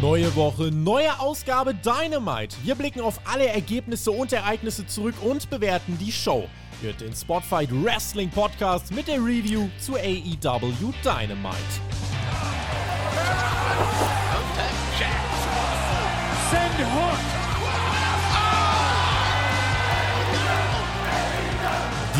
Neue Woche, neue Ausgabe Dynamite. Wir blicken auf alle Ergebnisse und Ereignisse zurück und bewerten die Show. Hört den Spotfight Wrestling Podcast mit der Review zu AEW Dynamite. Send Hook!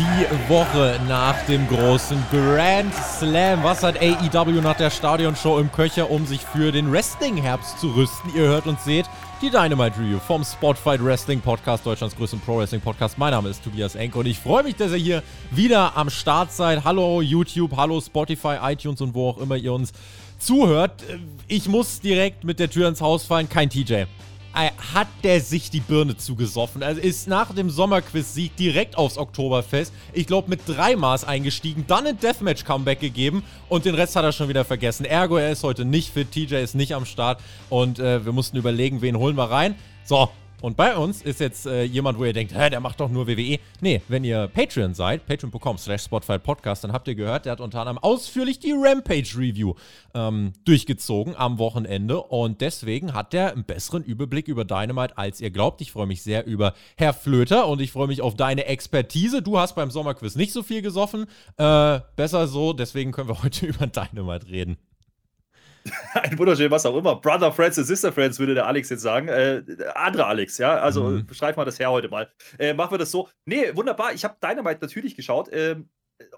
Die Woche nach dem großen Grand Slam. Was hat AEW nach der Stadionshow im Köcher, um sich für den Wrestling-Herbst zu rüsten? Ihr hört und seht die Dynamite Review vom Spotfight Wrestling Podcast, Deutschlands größten Pro Wrestling Podcast. Mein Name ist Tobias Enke und ich freue mich, dass ihr hier wieder am Start seid. Hallo YouTube, hallo Spotify, iTunes und wo auch immer ihr uns zuhört. Ich muss direkt mit der Tür ins Haus fallen. Kein TJ. Hat der sich die Birne zugesoffen. Also ist nach dem Sommerquiz-Sieg direkt aufs Oktoberfest, ich glaube mit drei Maß eingestiegen, dann ein Deathmatch-Comeback gegeben und den Rest hat er schon wieder vergessen. Ergo, er ist heute nicht fit, TJ ist nicht am Start und äh, wir mussten überlegen, wen holen wir rein. So, und bei uns ist jetzt äh, jemand, wo ihr denkt, hä, der macht doch nur WWE. Nee, wenn ihr Patreon seid, patreon.com slash Podcast, dann habt ihr gehört, der hat unter anderem ausführlich die Rampage-Review ähm, durchgezogen am Wochenende. Und deswegen hat der einen besseren Überblick über Dynamite, als ihr glaubt. Ich freue mich sehr über Herr Flöter und ich freue mich auf deine Expertise. Du hast beim Sommerquiz nicht so viel gesoffen. Äh, besser so, deswegen können wir heute über Dynamite reden. ein wunderschön, was auch immer. Brother Friends und Sister Friends, würde der Alex jetzt sagen. Äh, andere Alex, ja. Also mhm. beschreib mal das her heute mal. Äh, machen wir das so. Nee, wunderbar. Ich habe Dynamite natürlich geschaut. Ähm,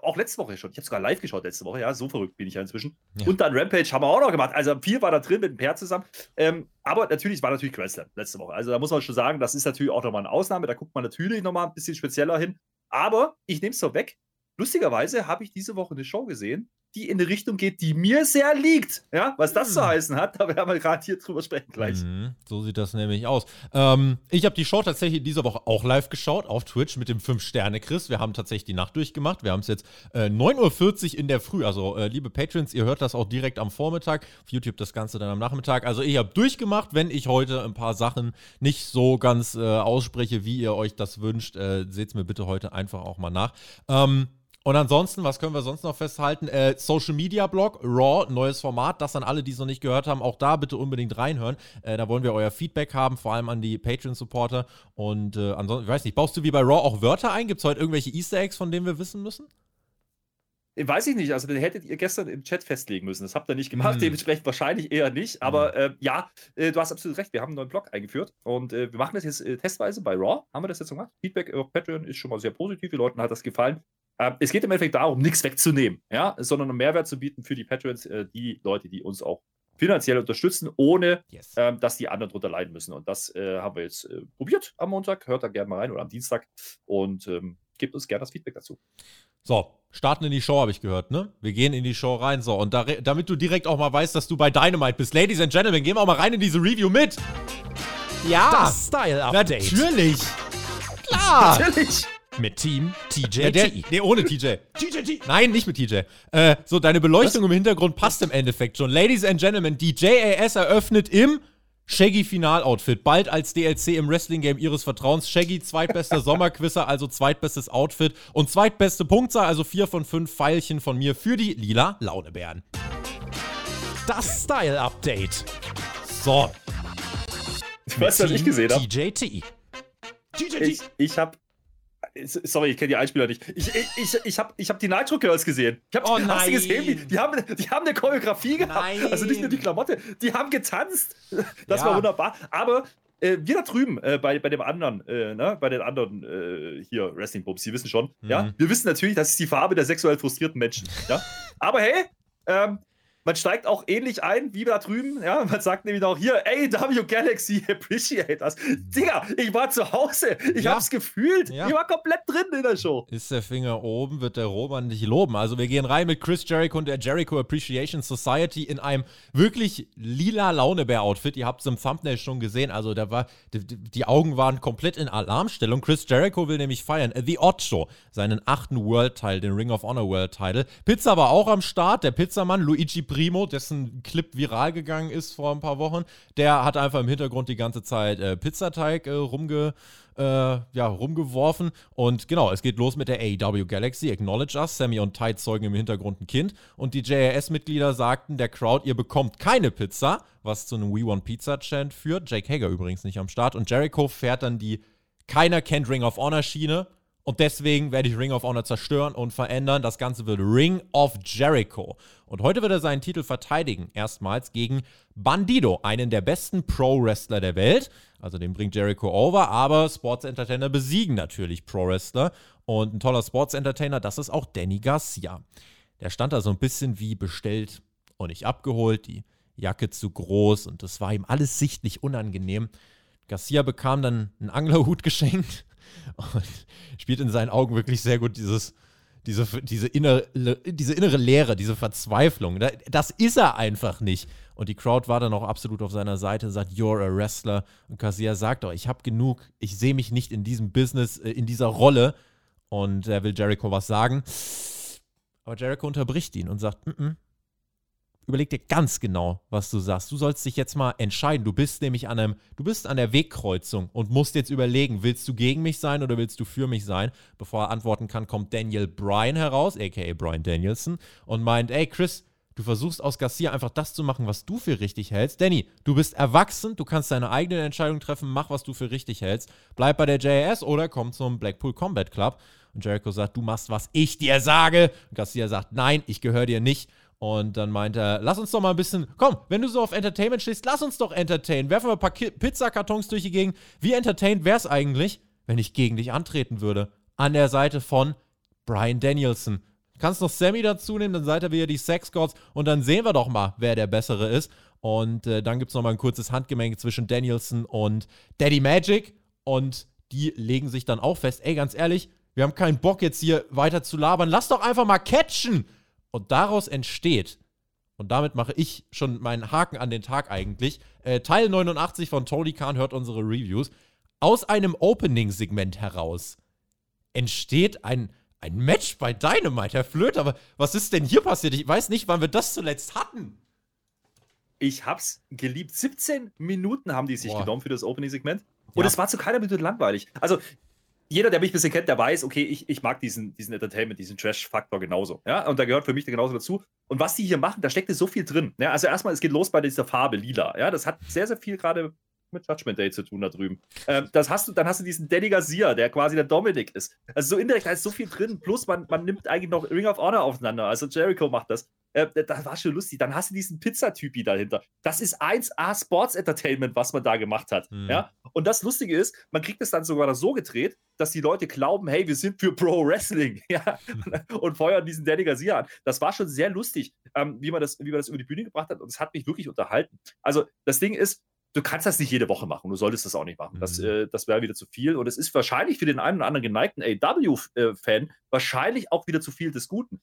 auch letzte Woche schon. Ich habe sogar live geschaut letzte Woche, ja. So verrückt bin ich ja inzwischen. Ja. Und dann Rampage haben wir auch noch gemacht. Also viel war da drin mit dem Pair zusammen. Ähm, aber natürlich, es war natürlich Slam letzte Woche. Also da muss man schon sagen, das ist natürlich auch nochmal eine Ausnahme. Da guckt man natürlich nochmal ein bisschen spezieller hin. Aber ich nehme es so weg. Lustigerweise habe ich diese Woche eine Show gesehen, die in eine Richtung geht, die mir sehr liegt. Ja, was das zu mhm. heißen hat, da werden wir gerade hier drüber sprechen gleich. Mhm, so sieht das nämlich aus. Ähm, ich habe die Show tatsächlich diese Woche auch live geschaut auf Twitch mit dem 5-Sterne-Chris. Wir haben tatsächlich die Nacht durchgemacht. Wir haben es jetzt äh, 9.40 Uhr in der Früh. Also, äh, liebe Patrons, ihr hört das auch direkt am Vormittag. Auf YouTube das Ganze dann am Nachmittag. Also, ich habe durchgemacht. Wenn ich heute ein paar Sachen nicht so ganz äh, ausspreche, wie ihr euch das wünscht, äh, seht es mir bitte heute einfach auch mal nach. Ähm, und ansonsten, was können wir sonst noch festhalten? Äh, Social Media Blog, Raw, neues Format. Das an alle, die es noch nicht gehört haben, auch da bitte unbedingt reinhören. Äh, da wollen wir euer Feedback haben, vor allem an die Patreon-Supporter. Und äh, ansonsten, ich weiß nicht, baust du wie bei Raw auch Wörter ein? Gibt es heute irgendwelche Easter Eggs, von denen wir wissen müssen? Weiß ich nicht, also den hättet ihr gestern im Chat festlegen müssen. Das habt ihr nicht gemacht, hm. dementsprechend wahrscheinlich eher nicht. Aber hm. äh, ja, äh, du hast absolut recht, wir haben einen neuen Blog eingeführt und äh, wir machen das jetzt äh, testweise bei Raw. Haben wir das jetzt gemacht? Feedback auf Patreon ist schon mal sehr positiv, den Leuten hat das gefallen. Ähm, es geht im Endeffekt darum, nichts wegzunehmen, ja, sondern einen Mehrwert zu bieten für die Patrons, äh, die Leute, die uns auch finanziell unterstützen, ohne yes. ähm, dass die anderen drunter leiden müssen. Und das äh, haben wir jetzt äh, probiert am Montag. Hört da gerne mal rein oder am Dienstag und ähm, gebt uns gerne das Feedback dazu. So, starten in die Show, habe ich gehört, ne? Wir gehen in die Show rein. So, und da, damit du direkt auch mal weißt, dass du bei Dynamite bist, Ladies and Gentlemen, gehen wir auch mal rein in diese Review mit. Ja, das Style-Update. Natürlich. Klar. Natürlich. Mit Team TJT. Ja, der, nee, ohne TJ. TJT. Nein, nicht mit TJ. Äh, so, deine Beleuchtung Was? im Hintergrund passt im Endeffekt schon. Ladies and Gentlemen, die JAS eröffnet im Shaggy Final-Outfit. Bald als DLC im Wrestling-Game ihres Vertrauens. Shaggy, zweitbester Sommerquisser, also zweitbestes Outfit. Und zweitbeste Punktzahl, also vier von fünf Pfeilchen von mir für die lila Launebären. Das Style-Update. So. Du weißt, was ich gesehen habe? TJT. TJT. Ich, ich habe Sorry, ich kenne die Einspieler nicht. Ich, ich, ich, ich habe ich hab die Nitro Girls gesehen. Ich hab, oh nein. Hast du gesehen? Die, die, haben, die haben eine Choreografie gehabt. Nein. Also nicht nur die Klamotte, die haben getanzt. Das ja. war wunderbar. Aber äh, wir da drüben, äh, bei, bei dem anderen, äh, ne, bei den anderen äh, hier, Wrestling Bobs, Sie wissen schon, mhm. ja, wir wissen natürlich, das ist die Farbe der sexuell frustrierten Menschen, ja. Aber hey, ähm, man steigt auch ähnlich ein wie da drüben. Ja, man sagt nämlich auch hier, AW Galaxy Appreciate us. Digga, ich war zu Hause. Ich ja. hab's gefühlt. Ja. Ich war komplett drin in der Show. Ist der Finger oben, wird der Roman dich loben. Also wir gehen rein mit Chris Jericho und der Jericho Appreciation Society in einem wirklich lila Launebär-Outfit. Ihr habt es im Thumbnail schon gesehen. Also da war, die, die, Augen waren komplett in Alarmstellung. Chris Jericho will nämlich feiern. The Odd Show, seinen achten World-Title, den Ring of Honor World-Title. Pizza war auch am Start. Der Pizzamann Luigi Primo, dessen Clip viral gegangen ist vor ein paar Wochen, der hat einfach im Hintergrund die ganze Zeit äh, Pizzateig äh, rumge, äh, ja, rumgeworfen. Und genau, es geht los mit der AEW Galaxy. Acknowledge us. Sammy und Tide zeugen im Hintergrund ein Kind. Und die JAS-Mitglieder sagten der Crowd, ihr bekommt keine Pizza, was zu einem We Want Pizza Chant führt. Jake Hager übrigens nicht am Start. Und Jericho fährt dann die Keiner kennt Ring of Honor Schiene und deswegen werde ich Ring of Honor zerstören und verändern. Das Ganze wird Ring of Jericho. Und heute wird er seinen Titel verteidigen. Erstmals gegen Bandido, einen der besten Pro-Wrestler der Welt. Also den bringt Jericho over, aber Sports Entertainer besiegen natürlich Pro-Wrestler. Und ein toller Sports Entertainer, das ist auch Danny Garcia. Der stand da so ein bisschen wie bestellt und nicht abgeholt. Die Jacke zu groß und das war ihm alles sichtlich unangenehm. Garcia bekam dann einen Anglerhut geschenkt und spielt in seinen Augen wirklich sehr gut dieses, diese, diese, innere, diese innere Leere, diese Verzweiflung. Das ist er einfach nicht. Und die Crowd war dann auch absolut auf seiner Seite, sagt, you're a wrestler. Und Garcia sagt auch, ich habe genug, ich sehe mich nicht in diesem Business, äh, in dieser Rolle. Und er will Jericho was sagen. Aber Jericho unterbricht ihn und sagt, mm -mm, überleg dir ganz genau, was du sagst. Du sollst dich jetzt mal entscheiden. Du bist nämlich an einem, du bist an der Wegkreuzung und musst jetzt überlegen, willst du gegen mich sein oder willst du für mich sein? Bevor er antworten kann, kommt Daniel Bryan heraus, aka Bryan Danielson, und meint, ey Chris, du versuchst aus Garcia einfach das zu machen, was du für richtig hältst. Danny, du bist erwachsen, du kannst deine eigene Entscheidung treffen, mach, was du für richtig hältst. Bleib bei der JAS oder komm zum Blackpool Combat Club. Und Jericho sagt, du machst, was ich dir sage. Und Garcia sagt, nein, ich gehöre dir nicht. Und dann meint er, lass uns doch mal ein bisschen, komm, wenn du so auf Entertainment stehst, lass uns doch entertainen. Werfen wir ein paar Pizzakartons durch die Gegend. Wie entertained wäre es eigentlich, wenn ich gegen dich antreten würde? An der Seite von Brian Danielson. Kannst noch Sammy dazu nehmen, dann seid ihr wieder die Sex Gods und dann sehen wir doch mal, wer der Bessere ist. Und äh, dann gibt es nochmal ein kurzes Handgemenge zwischen Danielson und Daddy Magic. Und die legen sich dann auch fest, ey, ganz ehrlich, wir haben keinen Bock jetzt hier weiter zu labern. Lass doch einfach mal catchen. Und daraus entsteht, und damit mache ich schon meinen Haken an den Tag eigentlich, äh, Teil 89 von Tony Khan hört unsere Reviews, aus einem Opening-Segment heraus entsteht ein, ein Match bei Dynamite, Herr Flöter. Aber was ist denn hier passiert? Ich weiß nicht, wann wir das zuletzt hatten. Ich hab's geliebt. 17 Minuten haben die sich Boah. genommen für das Opening-Segment. Und ja. es war zu keiner Minute langweilig. Also, jeder, der mich ein bisschen kennt, der weiß, okay, ich, ich mag diesen, diesen Entertainment, diesen Trash-Faktor genauso. Ja, und da gehört für mich genauso dazu. Und was die hier machen, da steckt so viel drin. Ja, also erstmal, es geht los bei dieser Farbe lila. Ja, das hat sehr, sehr viel gerade mit Judgment Day zu tun da drüben. Ähm, das hast du, dann hast du diesen Danny Garcia, der quasi der Dominic ist. Also so indirekt, da ist so viel drin. Plus man, man nimmt eigentlich noch Ring of Honor aufeinander. Also Jericho macht das. Äh, das war schon lustig. Dann hast du diesen Pizzatypi dahinter. Das ist 1A Sports Entertainment, was man da gemacht hat. Mhm. Ja? Und das Lustige ist, man kriegt es dann sogar so gedreht, dass die Leute glauben, hey, wir sind für Pro Wrestling. Ja? und feuern diesen Danny Garcia an. Das war schon sehr lustig, ähm, wie, man das, wie man das über die Bühne gebracht hat. Und es hat mich wirklich unterhalten. Also das Ding ist, du kannst das nicht jede Woche machen. Du solltest das auch nicht machen. Das, mhm. äh, das wäre wieder zu viel. Und es ist wahrscheinlich für den einen oder anderen geneigten AW-Fan wahrscheinlich auch wieder zu viel des Guten.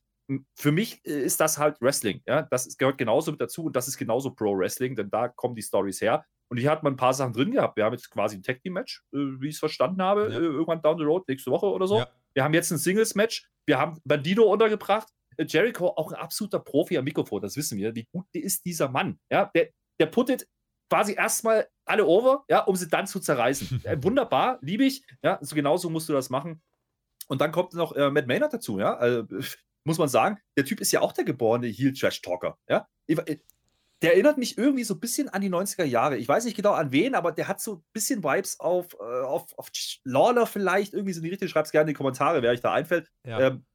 Für mich äh, ist das halt Wrestling. Ja? Das gehört genauso mit dazu und das ist genauso Pro-Wrestling, denn da kommen die Stories her. Und hier hat man ein paar Sachen drin gehabt. Wir haben jetzt quasi ein Tag-Team-Match, äh, wie ich es verstanden habe, ja. äh, irgendwann down the road, nächste Woche oder so. Ja. Wir haben jetzt ein Singles-Match. Wir haben Bandido untergebracht. Äh, Jericho, auch ein absoluter Profi am Mikrofon, das wissen wir. Wie gut ist dieser Mann? Ja, der, der puttet quasi erstmal alle over, ja, um sie dann zu zerreißen. wunderbar, liebe ich. Ja, so genauso musst du das machen. Und dann kommt noch äh, Matt Maynard dazu, ja. Also, muss man sagen, der Typ ist ja auch der geborene Heel-Trash-Talker, ja. Äh, der erinnert mich irgendwie so ein bisschen an die 90er Jahre. Ich weiß nicht genau an wen, aber der hat so ein bisschen Vibes auf, äh, auf, auf Lawler vielleicht, irgendwie so in die Richtung. Schreibt es gerne in die Kommentare, wer euch da einfällt. Ja. Ähm,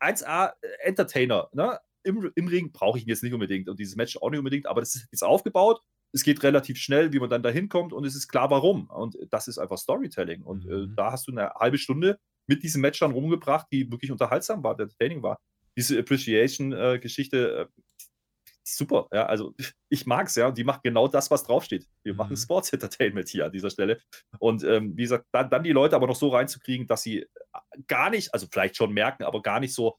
1A äh, Entertainer, ne? Im, Im Ring brauche ich ihn jetzt nicht unbedingt und dieses Match auch nicht unbedingt, aber das ist jetzt aufgebaut es geht relativ schnell, wie man dann da hinkommt und es ist klar, warum. Und das ist einfach Storytelling. Und äh, mhm. äh, da hast du eine halbe Stunde mit diesem Match dann rumgebracht, die wirklich unterhaltsam war, der Training war. Diese Appreciation-Geschichte, äh, super. Ja, also ich mag es, ja. Und die macht genau das, was draufsteht. Wir mhm. machen Sports Entertainment hier an dieser Stelle. Und ähm, wie gesagt, dann, dann die Leute aber noch so reinzukriegen, dass sie äh, gar nicht, also vielleicht schon merken, aber gar nicht so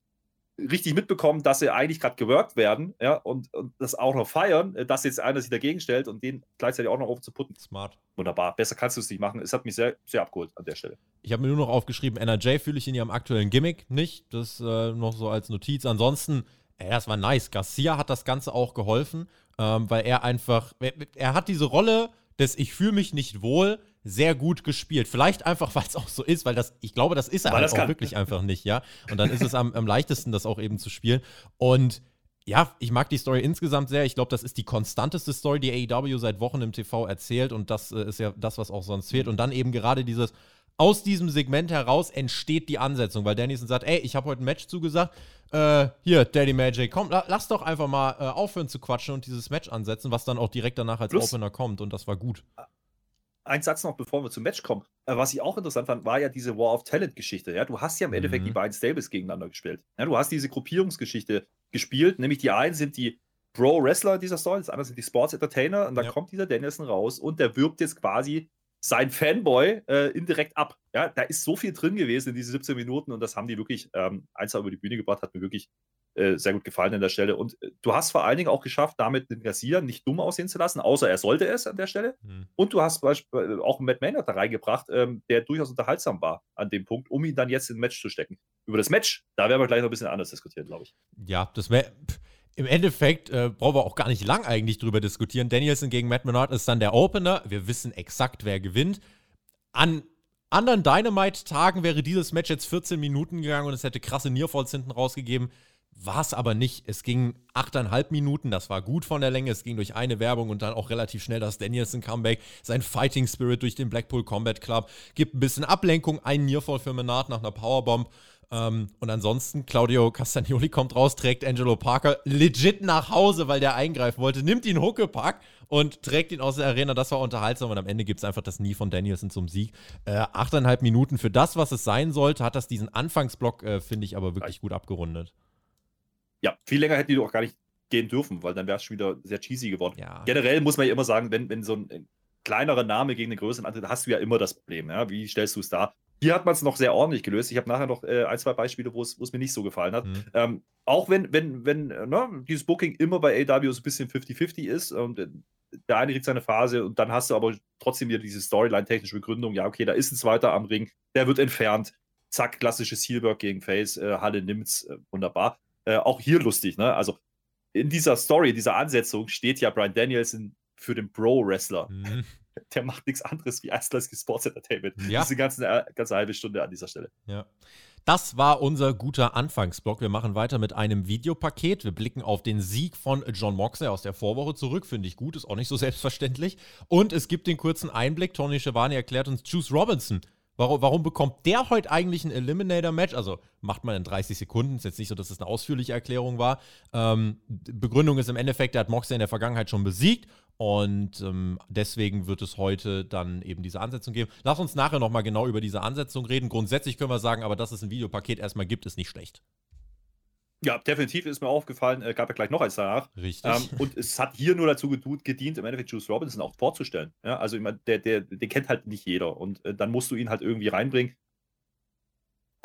richtig mitbekommen, dass sie eigentlich gerade geworkt werden, ja, und, und, das auch noch feiern, äh, dass jetzt einer sich dagegen stellt und den gleichzeitig auch noch aufzuputten. Smart. Wunderbar. Besser kannst du es nicht machen. Es hat mich sehr, sehr abgeholt an der Stelle. Ich habe mir nur noch aufgeschrieben, NRJ fühle ich in ihrem aktuellen Gimmick nicht. Das äh, noch so als Notiz. Ansonsten Ey, das war nice. Garcia hat das Ganze auch geholfen, ähm, weil er einfach, er, er hat diese Rolle des Ich fühle mich nicht wohl sehr gut gespielt. Vielleicht einfach, weil es auch so ist, weil das, ich glaube, das ist er halt auch wirklich einfach nicht, ja. Und dann ist es am, am leichtesten, das auch eben zu spielen. Und ja, ich mag die Story insgesamt sehr. Ich glaube, das ist die konstanteste Story, die AEW seit Wochen im TV erzählt. Und das äh, ist ja das, was auch sonst fehlt. Und dann eben gerade dieses, aus diesem Segment heraus entsteht die Ansetzung, weil Danielson sagt, ey, ich habe heute ein Match zugesagt. Äh, hier, Daddy Magic, komm, la lass doch einfach mal äh, aufhören zu quatschen und dieses Match ansetzen, was dann auch direkt danach als Plus, Opener kommt. Und das war gut. Ein Satz noch, bevor wir zum Match kommen. Äh, was ich auch interessant fand, war ja diese War of Talent-Geschichte. Ja? Du hast ja im mhm. Endeffekt die beiden Stables gegeneinander gespielt. Ja? Du hast diese Gruppierungsgeschichte gespielt. Nämlich die einen sind die Pro-Wrestler dieser Story, das andere sind die Sports-Entertainer. Und dann ja. kommt dieser Danielson raus und der wirbt jetzt quasi sein Fanboy äh, indirekt ab. Ja, da ist so viel drin gewesen in diese 17 Minuten und das haben die wirklich ähm, eins über die Bühne gebracht, hat mir wirklich äh, sehr gut gefallen an der Stelle. Und äh, du hast vor allen Dingen auch geschafft, damit den Garcia nicht dumm aussehen zu lassen, außer er sollte es an der Stelle. Mhm. Und du hast beispielsweise auch Matt Maynard da reingebracht, ähm, der durchaus unterhaltsam war an dem Punkt, um ihn dann jetzt in ein Match zu stecken. Über das Match, da werden wir gleich noch ein bisschen anders diskutieren, glaube ich. Ja, das wäre im Endeffekt äh, brauchen wir auch gar nicht lang eigentlich drüber diskutieren. Danielson gegen Matt Menard ist dann der Opener. Wir wissen exakt, wer gewinnt. An anderen Dynamite-Tagen wäre dieses Match jetzt 14 Minuten gegangen und es hätte krasse Nearfalls hinten rausgegeben. War es aber nicht. Es ging 8,5 Minuten, das war gut von der Länge. Es ging durch eine Werbung und dann auch relativ schnell das Danielson-Comeback. Sein Fighting Spirit durch den Blackpool Combat Club gibt ein bisschen Ablenkung. Ein Nearfall für Menard nach einer Powerbomb. Ähm, und ansonsten, Claudio Castagnoli kommt raus, trägt Angelo Parker legit nach Hause, weil der eingreifen wollte, nimmt ihn Huckepack und trägt ihn aus der Arena. Das war unterhaltsam und am Ende gibt es einfach das Nie von Danielson zum Sieg. Äh, achteinhalb Minuten für das, was es sein sollte, hat das diesen Anfangsblock, äh, finde ich, aber wirklich gut abgerundet. Ja, viel länger hätten die doch gar nicht gehen dürfen, weil dann wäre es schon wieder sehr cheesy geworden. Ja. Generell muss man ja immer sagen, wenn, wenn so ein kleinerer Name gegen einen größeren antritt, hast du ja immer das Problem. Ja? Wie stellst du es da? Hier hat man es noch sehr ordentlich gelöst. Ich habe nachher noch äh, ein, zwei Beispiele, wo es mir nicht so gefallen hat. Mhm. Ähm, auch wenn, wenn, wenn äh, ne, dieses Booking immer bei AW so ein bisschen 50-50 ist und äh, der eine kriegt seine Phase und dann hast du aber trotzdem wieder diese Storyline-technische Begründung. Ja, okay, da ist ein zweiter am Ring, der wird entfernt. Zack, klassisches Heelwork gegen Face. Äh, Halle nimmt's. Äh, wunderbar. Äh, auch hier lustig, ne? Also in dieser Story, dieser Ansetzung steht ja Brian Danielson für den Pro-Wrestler. Mhm der macht nichts anderes wie Eislerski Sports Entertainment. Ja. Diese ganze, äh, ganze halbe Stunde an dieser Stelle. Ja. Das war unser guter Anfangsblock. Wir machen weiter mit einem Videopaket. Wir blicken auf den Sieg von John Moxley aus der Vorwoche zurück. Finde ich gut, ist auch nicht so selbstverständlich. Und es gibt den kurzen Einblick. Tony Schiavone erklärt uns Juice Robinson Warum, warum bekommt der heute eigentlich ein Eliminator-Match? Also macht man in 30 Sekunden. Ist jetzt nicht so, dass es das eine ausführliche Erklärung war. Ähm, Begründung ist im Endeffekt, der hat Moxley in der Vergangenheit schon besiegt und ähm, deswegen wird es heute dann eben diese Ansetzung geben. Lass uns nachher nochmal genau über diese Ansetzung reden. Grundsätzlich können wir sagen, aber dass es ein Videopaket erstmal gibt, ist nicht schlecht. Ja, definitiv ist mir aufgefallen, äh, gab ja gleich noch eins danach. Richtig. Ähm, und es hat hier nur dazu gedient, im Endeffekt Juice Robinson auch vorzustellen. Ja, also ich mein, der, der, den kennt halt nicht jeder. Und äh, dann musst du ihn halt irgendwie reinbringen.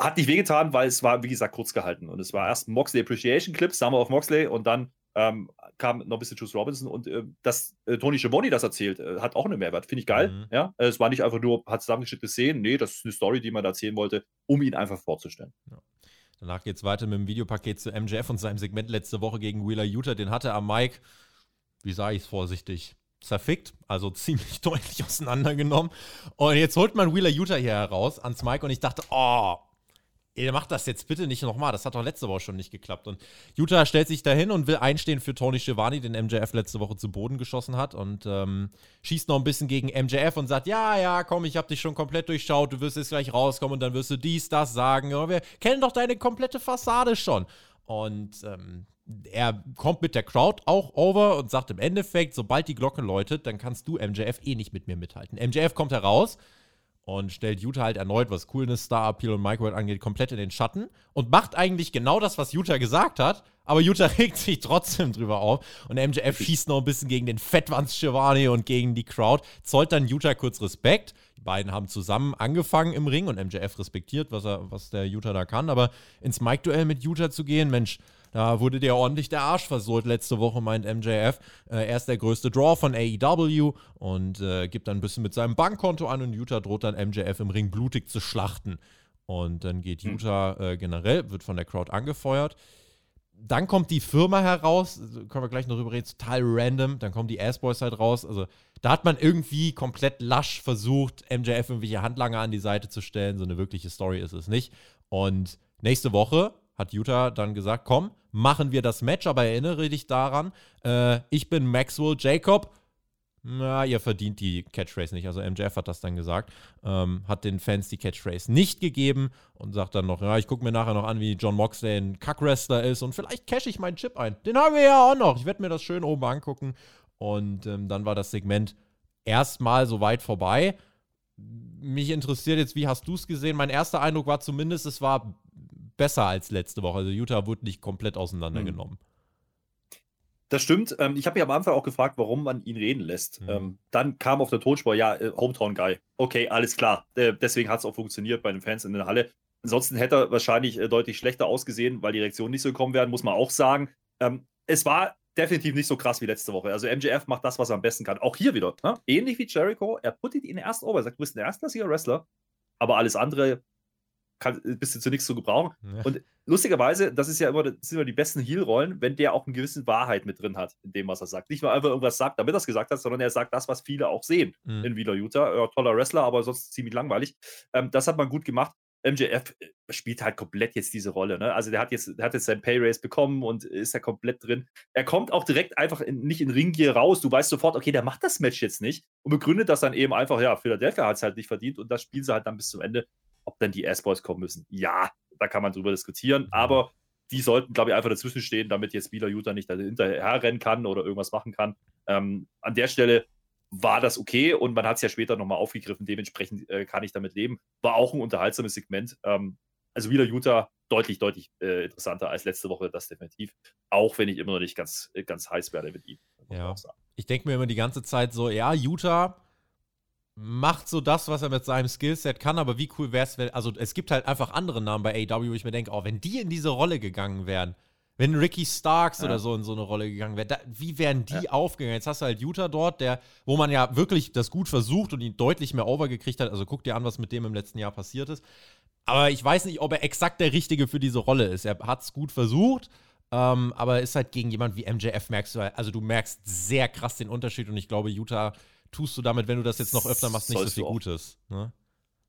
Hat nicht wehgetan, weil es war, wie gesagt, kurz gehalten. Und es war erst Moxley Appreciation Clip, Summer of Moxley, und dann ähm, kam noch ein bisschen Juice Robinson. Und äh, dass äh, Tony Schiavone das erzählt, äh, hat auch einen Mehrwert. Finde ich geil. Mhm. Ja? es war nicht einfach nur, hat zusammengeschnittene Szenen. Nee, das ist eine Story, die man da erzählen wollte, um ihn einfach vorzustellen. Ja. Danach geht es weiter mit dem Videopaket zu MJF und seinem Segment letzte Woche gegen Wheeler Utah. Den hatte er am Mike, wie sage ich es vorsichtig, zerfickt, also ziemlich deutlich auseinandergenommen. Und jetzt holt man Wheeler Utah hier heraus ans Mike und ich dachte, oh, ihr macht das jetzt bitte nicht nochmal. Das hat doch letzte Woche schon nicht geklappt. Und Utah stellt sich dahin und will einstehen für Tony Schiavone, den MJF letzte Woche zu Boden geschossen hat. Und ähm, schießt noch ein bisschen gegen MJF und sagt: Ja, ja, komm, ich hab dich schon komplett durchschaut. Du wirst jetzt gleich rauskommen und dann wirst du dies, das sagen. Wir kennen doch deine komplette Fassade schon. Und ähm, er kommt mit der Crowd auch over und sagt im Endeffekt: Sobald die Glocke läutet, dann kannst du MJF eh nicht mit mir mithalten. MJF kommt heraus und stellt Utah halt erneut, was Coolness, Star Appeal und Microwave angeht, komplett in den Schatten und macht eigentlich genau das, was Utah gesagt hat, aber Utah regt sich trotzdem drüber auf und MJF schießt noch ein bisschen gegen den Fettwanz Shivani und gegen die Crowd, zollt dann Utah kurz Respekt. Die beiden haben zusammen angefangen im Ring und MJF respektiert, was, er, was der Utah da kann, aber ins Mike-Duell mit Utah zu gehen, Mensch, da wurde dir ordentlich der Arsch versohlt letzte Woche, meint MJF. Äh, er ist der größte Draw von AEW und äh, gibt dann ein bisschen mit seinem Bankkonto an und Utah droht dann MJF im Ring blutig zu schlachten. Und dann geht hm. Utah äh, generell, wird von der Crowd angefeuert. dann kommt die Firma heraus, können wir gleich noch drüber reden, total random. Dann kommen die Ass-Boys halt raus. Also da hat man irgendwie komplett lasch versucht, MJF irgendwelche Handlanger an die Seite zu stellen. So eine wirkliche Story ist es nicht. Und nächste Woche hat Utah dann gesagt, komm, machen wir das Match, aber erinnere dich daran, äh, ich bin Maxwell Jacob na, ihr verdient die Catchphrase nicht. Also MJF hat das dann gesagt, ähm, hat den Fans die Catchphrase nicht gegeben und sagt dann noch, ja, ich gucke mir nachher noch an, wie John Moxley ein Kackwrestler ist und vielleicht cash ich meinen Chip ein. Den haben wir ja auch noch. Ich werde mir das schön oben angucken. Und ähm, dann war das Segment erstmal so weit vorbei. Mich interessiert jetzt, wie hast du es gesehen? Mein erster Eindruck war zumindest, es war besser als letzte Woche. Also Utah wurde nicht komplett auseinandergenommen. Mhm. Das stimmt. Ähm, ich habe mich am Anfang auch gefragt, warum man ihn reden lässt. Mhm. Ähm, dann kam auf der Tonspur, ja, äh, Hometown Guy. Okay, alles klar. Äh, deswegen hat es auch funktioniert bei den Fans in der Halle. Ansonsten hätte er wahrscheinlich äh, deutlich schlechter ausgesehen, weil die Reaktionen nicht so gekommen wären, muss man auch sagen. Ähm, es war definitiv nicht so krass wie letzte Woche. Also MJF macht das, was er am besten kann. Auch hier wieder. Ne? Ähnlich wie Jericho. Er puttet ihn erst over. Er sagt, du bist ein erstklassiger Wrestler. Aber alles andere kann, bist du zu nichts zu gebrauchen. Ja. Und lustigerweise, das ist ja immer, sind immer die besten Heel-Rollen, wenn der auch eine gewisse Wahrheit mit drin hat, in dem, was er sagt. Nicht nur einfach irgendwas sagt, damit er es gesagt hat, sondern er sagt das, was viele auch sehen mhm. in Wheeler Utah. Ja, toller Wrestler, aber sonst ziemlich langweilig. Ähm, das hat man gut gemacht. MJF äh, spielt halt komplett jetzt diese Rolle. Ne? Also der hat jetzt, der hat jetzt sein Pay Race bekommen und ist ja komplett drin. Er kommt auch direkt einfach in, nicht in Ringgear raus. Du weißt sofort, okay, der macht das Match jetzt nicht und begründet das dann eben einfach, ja, Philadelphia hat es halt nicht verdient und das spielen sie halt dann bis zum Ende. Ob dann die S-Boys kommen müssen, ja, da kann man drüber diskutieren, aber die sollten, glaube ich, einfach dazwischen stehen, damit jetzt Wieler Utah nicht hinterher rennen kann oder irgendwas machen kann. Ähm, an der Stelle war das okay und man hat es ja später nochmal aufgegriffen, dementsprechend äh, kann ich damit leben. War auch ein unterhaltsames Segment. Ähm, also wieder Utah deutlich, deutlich äh, interessanter als letzte Woche, das definitiv. Auch wenn ich immer noch nicht ganz, äh, ganz heiß werde mit ihm. Ja. Ich denke mir immer die ganze Zeit so, ja, Utah macht so das, was er mit seinem Skillset kann, aber wie cool wäre es, wenn, also es gibt halt einfach andere Namen bei AW, wo ich mir denke, oh, wenn die in diese Rolle gegangen wären, wenn Ricky Starks ja. oder so in so eine Rolle gegangen wäre, wie wären die ja. aufgegangen? Jetzt hast du halt Utah dort, der, wo man ja wirklich das gut versucht und ihn deutlich mehr overgekriegt hat. Also guck dir an, was mit dem im letzten Jahr passiert ist. Aber ich weiß nicht, ob er exakt der Richtige für diese Rolle ist. Er hat es gut versucht, ähm, aber ist halt gegen jemand wie MJF merkst du, also du merkst sehr krass den Unterschied und ich glaube, Utah tust du damit, wenn du das jetzt noch öfter machst, nicht Sollst so viel Gutes. Ne?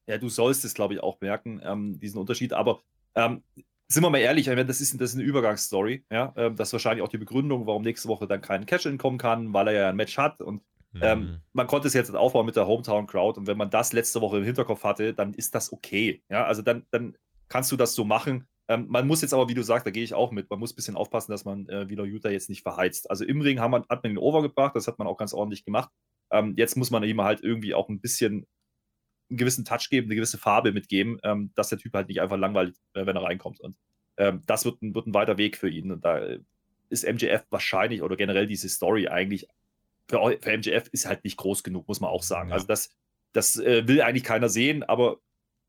Ja, du sollst es, glaube ich, auch merken, ähm, diesen Unterschied. Aber ähm, sind wir mal ehrlich, das ist, das ist eine Übergangsstory. Ja? Ähm, das ist wahrscheinlich auch die Begründung, warum nächste Woche dann kein Cash-In kommen kann, weil er ja ein Match hat. Und ähm, mhm. man konnte es jetzt aufbauen mit der Hometown-Crowd. Und wenn man das letzte Woche im Hinterkopf hatte, dann ist das okay. Ja? Also dann, dann kannst du das so machen. Ähm, man muss jetzt aber, wie du sagst, da gehe ich auch mit, man muss ein bisschen aufpassen, dass man äh, wieder Utah jetzt nicht verheizt. Also im Ring haben man, hat man ihn overgebracht, das hat man auch ganz ordentlich gemacht. Ähm, jetzt muss man ihm halt irgendwie auch ein bisschen einen gewissen Touch geben, eine gewisse Farbe mitgeben, ähm, dass der Typ halt nicht einfach langweilt, äh, wenn er reinkommt. Und ähm, das wird ein, wird ein weiter Weg für ihn. Und da ist MJF wahrscheinlich oder generell diese Story eigentlich für, für MJF ist halt nicht groß genug, muss man auch sagen. Ja. Also das, das äh, will eigentlich keiner sehen, aber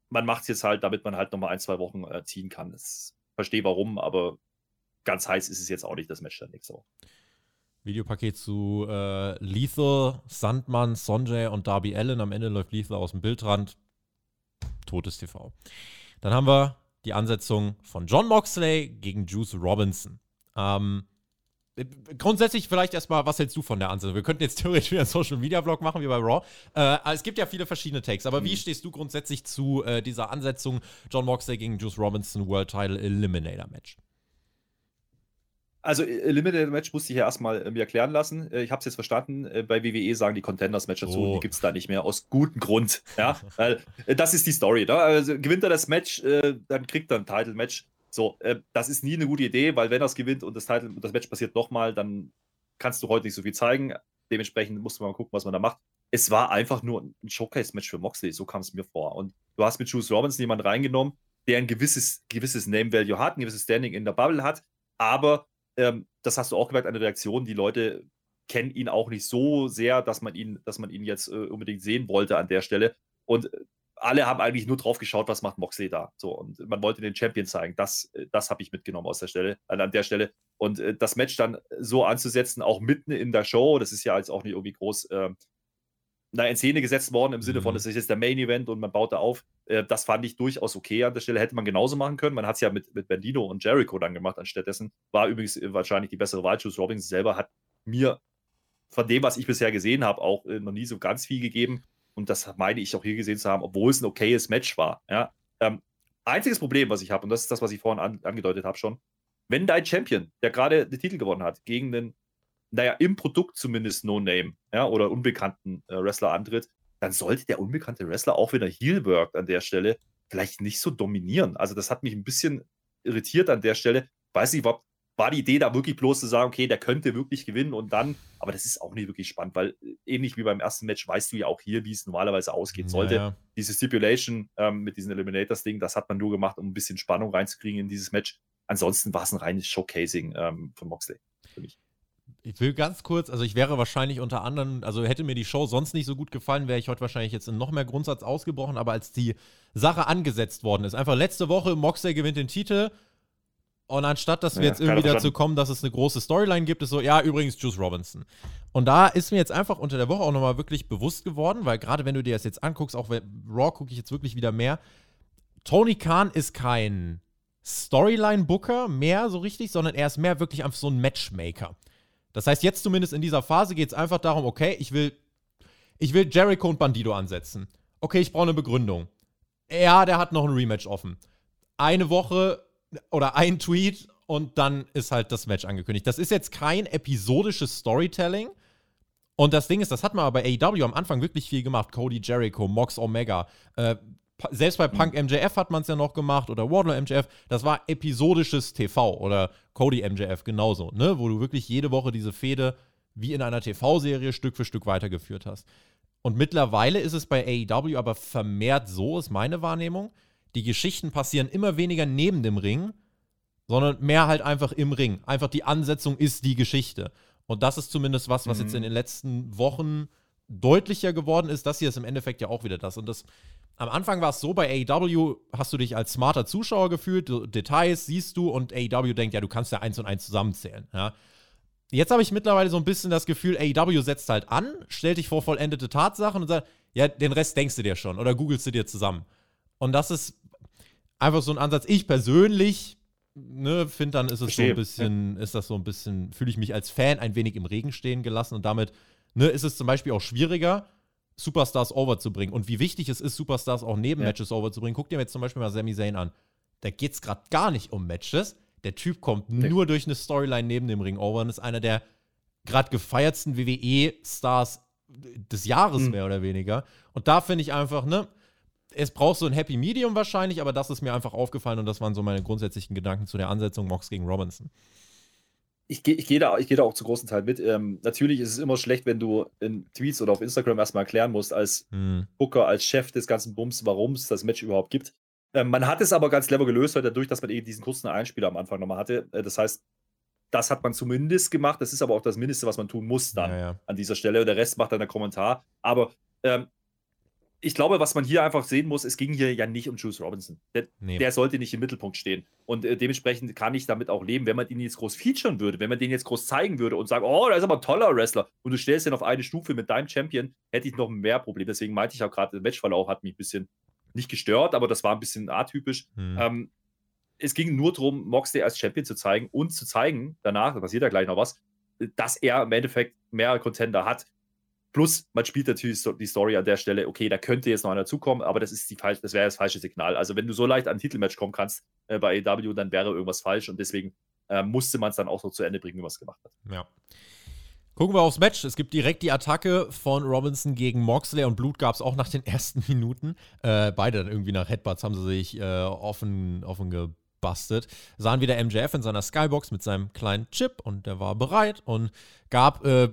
man macht es jetzt halt, damit man halt nochmal ein, zwei Wochen äh, ziehen kann. Ich verstehe warum, aber ganz heiß ist es jetzt auch nicht, das Match dann nächste Woche. Videopaket zu äh, Lethal, Sandmann, Sonjay und Darby Allen. Am Ende läuft Lethal aus dem Bildrand. Totes TV. Dann haben wir die Ansetzung von John Moxley gegen Juice Robinson. Ähm, grundsätzlich vielleicht erstmal, was hältst du von der Ansetzung? Wir könnten jetzt theoretisch wieder einen Social Media Vlog machen wie bei Raw. Äh, es gibt ja viele verschiedene Takes, aber mhm. wie stehst du grundsätzlich zu äh, dieser Ansetzung John Moxley gegen Juice Robinson World Title Eliminator Match? Also äh, Eliminated Match musste ich ja erstmal äh, mir erklären lassen. Äh, ich habe es jetzt verstanden. Äh, bei WWE sagen die Contenders Match dazu, oh. die gibt es da nicht mehr, aus gutem Grund. Ja, weil äh, das ist die Story. Ne? Also gewinnt er das Match, äh, dann kriegt er ein Title Match. So, das ist nie eine gute Idee, weil wenn es gewinnt und das, Title, das Match passiert nochmal, dann kannst du heute nicht so viel zeigen. Dementsprechend musste man mal gucken, was man da macht. Es war einfach nur ein Showcase-Match für Moxley, so kam es mir vor. Und du hast mit Juice Robinson jemanden reingenommen, der ein gewisses, gewisses Name-Value hat, ein gewisses Standing in der Bubble hat, aber ähm, das hast du auch gemerkt, eine Reaktion. Die Leute kennen ihn auch nicht so sehr, dass man ihn, dass man ihn jetzt äh, unbedingt sehen wollte an der Stelle. Und äh, alle haben eigentlich nur drauf geschaut, was macht Moxley da. So, und man wollte den Champion zeigen. Das, äh, das habe ich mitgenommen aus der Stelle, an der Stelle. Und äh, das Match dann so anzusetzen, auch mitten in der Show, das ist ja jetzt auch nicht irgendwie groß, äh, na, in Szene gesetzt worden, im Sinne von, Mhm. es ist jetzt der Main Event und man baut da auf. Äh, das fand ich durchaus okay an der Stelle. Hätte man genauso machen können. Man hat es ja mit, mit Bandino und Jericho dann gemacht, anstattdessen. War übrigens äh, wahrscheinlich die bessere Wahl. Juice Robinson selber hat mir von dem, was ich bisher gesehen habe, auch äh, noch nie so ganz viel gegeben. Und das meine ich auch hier gesehen zu haben, obwohl es ein okayes Match war. Ja? Ähm, einziges Problem, was ich habe, und das ist das, was ich vorhin an, angedeutet habe schon, wenn dein Champion, der gerade den Titel gewonnen hat, gegen den, naja, im Produkt zumindest No-Name, ja, oder unbekannten äh, Wrestler antritt, dann sollte der unbekannte Wrestler, auch wenn er Heel worked an der Stelle, vielleicht nicht so dominieren. Also das hat mich ein bisschen irritiert an der Stelle. Weiß nicht, war, war die Idee da wirklich bloß zu sagen, okay, der könnte wirklich gewinnen und dann, aber das ist auch nicht wirklich spannend, weil äh, ähnlich wie beim ersten Match weißt du ja auch hier, wie es normalerweise ausgeht. Sollte Ja, ja. diese Stipulation ähm, mit diesen Eliminators-Ding, das hat man nur gemacht, um ein bisschen Spannung reinzukriegen in dieses Match. Ansonsten war es ein reines Showcasing ähm, von Moxley für mich. Ich will ganz kurz, also ich wäre wahrscheinlich unter anderem, also hätte mir die Show sonst nicht so gut gefallen, wäre ich heute wahrscheinlich jetzt in noch mehr Grundsatz ausgebrochen, aber als die Sache angesetzt worden ist, einfach letzte Woche, Moxley gewinnt den Titel und anstatt, dass wir Ja, jetzt irgendwie dazu kommen, dass es eine große Storyline gibt, ist so, ja, übrigens Juice Robinson. Und da ist mir jetzt einfach unter der Woche auch nochmal wirklich bewusst geworden, weil gerade wenn du dir das jetzt anguckst, auch wenn Raw gucke ich jetzt wirklich wieder mehr, Tony Khan ist kein Storyline-Booker mehr so richtig, sondern er ist mehr wirklich einfach so ein Matchmaker. Das heißt, jetzt zumindest in dieser Phase geht es einfach darum, okay, ich will, ich will Jericho und Bandido ansetzen. Okay, ich brauche eine Begründung. Ja, der hat noch ein Rematch offen. Eine Woche oder ein Tweet und dann ist halt das Match angekündigt. Das ist jetzt kein episodisches Storytelling. Und das Ding ist, das hat man aber bei AEW am Anfang wirklich viel gemacht. Cody Jericho, Mox Omega. Äh, selbst bei Punk MJF hat man es ja noch gemacht oder Wardlow MJF. Das war episodisches TV oder Cody MJF genauso, ne? Wo du wirklich jede Woche diese Fehde wie in einer TV-Serie Stück für Stück weitergeführt hast. Und mittlerweile ist es bei AEW aber vermehrt so, ist meine Wahrnehmung. Die Geschichten passieren immer weniger neben dem Ring, sondern mehr halt einfach im Ring. Einfach die Ansetzung ist die Geschichte. Und das ist zumindest was, was Mhm. jetzt in den letzten Wochen deutlicher geworden ist. Das hier ist im Endeffekt ja auch wieder das. Und das, am Anfang war es so, bei AEW hast du dich als smarter Zuschauer gefühlt, Details siehst du und AEW denkt, ja, du kannst ja eins und eins zusammenzählen. Ja. Jetzt habe ich mittlerweile so ein bisschen das Gefühl, AEW setzt halt an, stellt dich vor vollendete Tatsachen und sagt, ja, den Rest denkst du dir schon oder googelst du dir zusammen. Und das ist einfach so ein Ansatz. Ich persönlich ne, finde, dann ist es Verstehe. so ein bisschen, ist das so ein bisschen, fühle ich mich als Fan ein wenig im Regen stehen gelassen und damit ne, ist es zum Beispiel auch schwieriger, Superstars overzubringen. Und wie wichtig es ist, Superstars auch neben Ja. Matches overzubringen. Guck dir jetzt zum Beispiel mal Sami Zayn an. Da geht es gerade gar nicht um Matches. Der Typ kommt Nee. nur durch eine Storyline neben dem Ring over und ist einer der gerade gefeiertsten WWE-Stars des Jahres, Mhm. mehr oder weniger. Und da finde ich einfach, ne, es braucht so ein Happy Medium wahrscheinlich, aber das ist mir einfach aufgefallen und das waren so meine grundsätzlichen Gedanken zu der Ansetzung Mox gegen Robinson. Ich gehe ich geh da, ich geh da auch zu großen Teil mit. Ähm, natürlich ist es immer schlecht, wenn du in Tweets oder auf Instagram erstmal erklären musst, als Hm. Booker, als Chef des ganzen Bums, warum es das Match überhaupt gibt. Ähm, man hat es aber ganz clever gelöst, halt dadurch, dass man eben diesen kurzen Einspieler am Anfang nochmal hatte. Äh, das heißt, das hat man zumindest gemacht. Das ist aber auch das Mindeste, was man tun muss dann Ja, ja. an dieser Stelle. Der Rest macht dann der Kommentar. Aber ähm, ich glaube, was man hier einfach sehen muss, es ging hier ja nicht um Juice Robinson. Der, Nee. der sollte nicht im Mittelpunkt stehen. Und äh, dementsprechend kann ich damit auch leben, wenn man ihn jetzt groß featuren würde, wenn man den jetzt groß zeigen würde und sagen, oh, da ist aber ein toller Wrestler und du stellst ihn auf eine Stufe mit deinem Champion, hätte ich noch mehr Probleme. Deswegen meinte ich auch gerade, der Matchverlauf hat mich ein bisschen nicht gestört, aber das war ein bisschen atypisch. Hm. Ähm, es ging nur darum, Moxley als Champion zu zeigen und zu zeigen, danach, da passiert ja gleich noch was, dass er im Endeffekt mehr Contender hat. Plus, man spielt natürlich die Story an der Stelle, okay, da könnte jetzt noch einer zukommen, aber das das wäre das falsche Signal. Also, wenn du so leicht an ein Titelmatch kommen kannst äh, bei AEW, dann wäre irgendwas falsch und deswegen äh, musste man es dann auch so zu Ende bringen, wie man es gemacht hat. Ja. Gucken wir aufs Match. Es gibt direkt die Attacke von Robinson gegen Moxley und Blut gab es auch nach den ersten Minuten. Äh, beide dann irgendwie nach Headbutts haben sie sich äh, offen, offen gebastelt. Sahen wieder MJF in seiner Skybox mit seinem kleinen Chip und der war bereit und gab äh,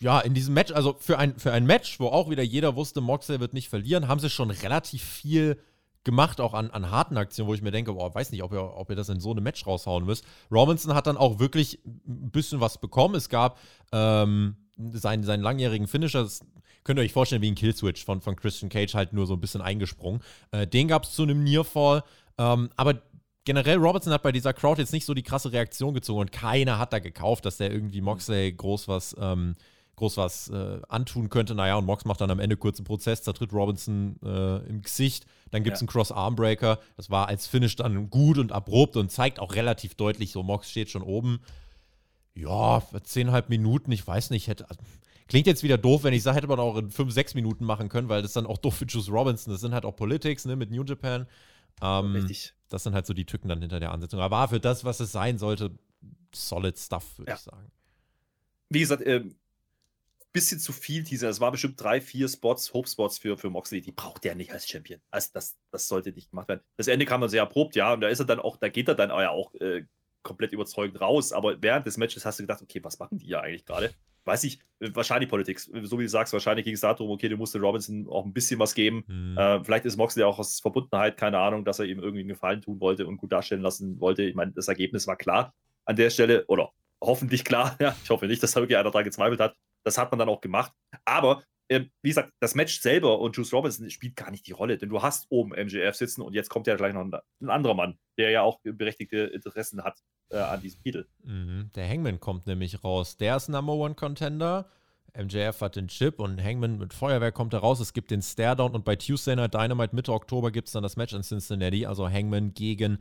ja in diesem Match, also für ein, für ein Match, wo auch wieder jeder wusste, Moxley wird nicht verlieren, haben sie schon relativ viel gemacht, auch an, an harten Aktionen, wo ich mir denke, boah, weiß nicht, ob ihr, ob ihr das in so einem Match raushauen müsst. Robinson hat dann auch wirklich ein bisschen was bekommen. Es gab ähm, seinen, seinen langjährigen Finisher, das könnt ihr euch vorstellen, wie ein Killswitch von, von Christian Cage, halt nur so ein bisschen eingesprungen. Äh, den gab es zu einem Nearfall. Ähm, aber generell, Robertson hat bei dieser Crowd jetzt nicht so die krasse Reaktion gezogen und keiner hat da gekauft, dass der irgendwie Moxley groß was ähm, groß was äh, antun könnte. Naja, und Mox macht dann am Ende kurzen Prozess, zertritt Robinson äh, im Gesicht. Dann gibt es ja. einen Cross-Armbreaker. Das war als Finish dann gut und abrupt und zeigt auch relativ deutlich, so Mox steht schon oben. Ja, zehnhalb Minuten, ich weiß nicht, hätte. Klingt jetzt wieder doof, wenn ich sage, hätte man auch in fünf, sechs Minuten machen können, weil das dann auch doof für Juice Robinson. Das sind halt auch Politics, ne, mit New Japan. Ähm, Richtig. Das sind halt so die Tücken dann hinter der Ansetzung. Aber war für das, was es sein sollte, solid Stuff, würde ja. ich sagen. Wie gesagt, äh, bisschen zu viel Teaser. Es war bestimmt drei, vier Spots, Hope-Spots für, für Moxley. Die braucht er nicht als Champion. Also das, das sollte nicht gemacht werden. Das Ende kam dann sehr erprobt, ja. Und da ist er dann auch, da geht er dann ja auch äh, komplett überzeugend raus. Aber während des Matches hast du gedacht, okay, was machen die ja eigentlich gerade? Weiß ich, wahrscheinlich Politik. So wie du sagst, wahrscheinlich ging es darum, okay, du musst Robinson auch ein bisschen was geben. Mhm. Äh, vielleicht ist Moxley auch aus Verbundenheit, keine Ahnung, dass er ihm irgendwie einen Gefallen tun wollte und gut darstellen lassen wollte. Ich meine, das Ergebnis war klar an der Stelle, oder hoffentlich klar. Ja, ich hoffe nicht, dass da wirklich einer daran gezweifelt hat. Das hat man dann auch gemacht. Aber äh, wie gesagt, das Match selber und Juice Robinson spielt gar nicht die Rolle, denn du hast oben MJF sitzen und jetzt kommt ja gleich noch ein, ein anderer Mann, der ja auch berechtigte Interessen hat äh, an diesem Titel. Mhm, der Hangman kommt nämlich raus. Der ist Number One Contender. MJF hat den Chip und Hangman mit Feuerwerk kommt da raus. Es gibt den Staredown und bei Tuesday Night Dynamite Mitte Oktober gibt es dann das Match in Cincinnati, also Hangman gegen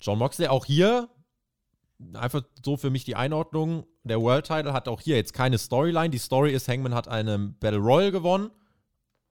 John Moxley. Auch hier einfach so für mich die Einordnung. Der World Title hat auch hier jetzt keine Storyline. Die Story ist, Hangman hat eine Battle Royal gewonnen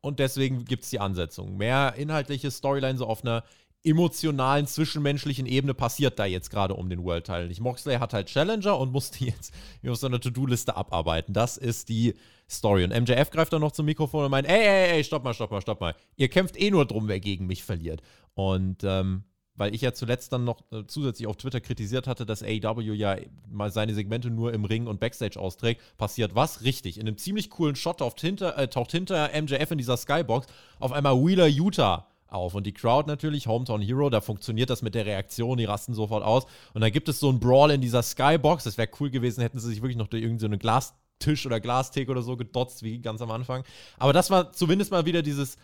und deswegen gibt es die Ansetzung. Mehr inhaltliche Storyline so auf einer emotionalen, zwischenmenschlichen Ebene passiert da jetzt gerade um den World Title nicht. Moxley hat halt Challenger und musste jetzt auf so einer To-Do-Liste abarbeiten. Das ist die Story. Und MJF greift dann noch zum Mikrofon und meint, ey, ey, ey, stopp mal, stopp mal, stopp mal. Ihr kämpft eh nur drum, wer gegen mich verliert. Und ähm, weil ich ja zuletzt dann noch äh, zusätzlich auf Twitter kritisiert hatte, dass AEW ja mal seine Segmente nur im Ring und Backstage austrägt, passiert was? Richtig. In einem ziemlich coolen Shot taucht hinter, äh, taucht hinter MJF in dieser Skybox auf einmal Wheeler Utah auf. Und die Crowd natürlich, Hometown Hero, da funktioniert das mit der Reaktion, die rasten sofort aus. Und dann gibt es so einen Brawl in dieser Skybox. Das wäre cool gewesen, hätten sie sich wirklich noch durch irgendeine so Glastisch oder Glastheke oder so gedotzt, wie ganz am Anfang. Aber das war zumindest mal wieder dieses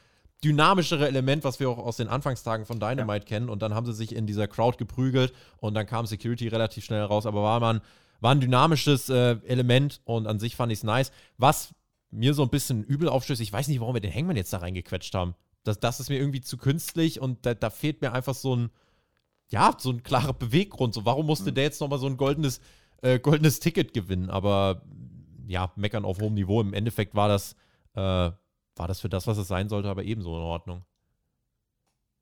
dynamischere Element, was wir auch aus den Anfangstagen von Dynamite ja. kennen. Und dann haben sie sich in dieser Crowd geprügelt und dann kam Security relativ schnell raus. Aber war man war ein dynamisches äh, Element und an sich fand ich es nice. Was mir so ein bisschen übel aufstößt, ich weiß nicht, warum wir den Hangman jetzt da reingequetscht haben. Das, das ist mir irgendwie zu künstlich und da, da fehlt mir einfach so ein, ja, so ein klarer Beweggrund. So, warum musste mhm. der jetzt nochmal so ein goldenes, äh, goldenes Ticket gewinnen? Aber ja, meckern auf hohem Niveau. Im Endeffekt war das äh, war das für das, was es sein sollte, aber ebenso in Ordnung.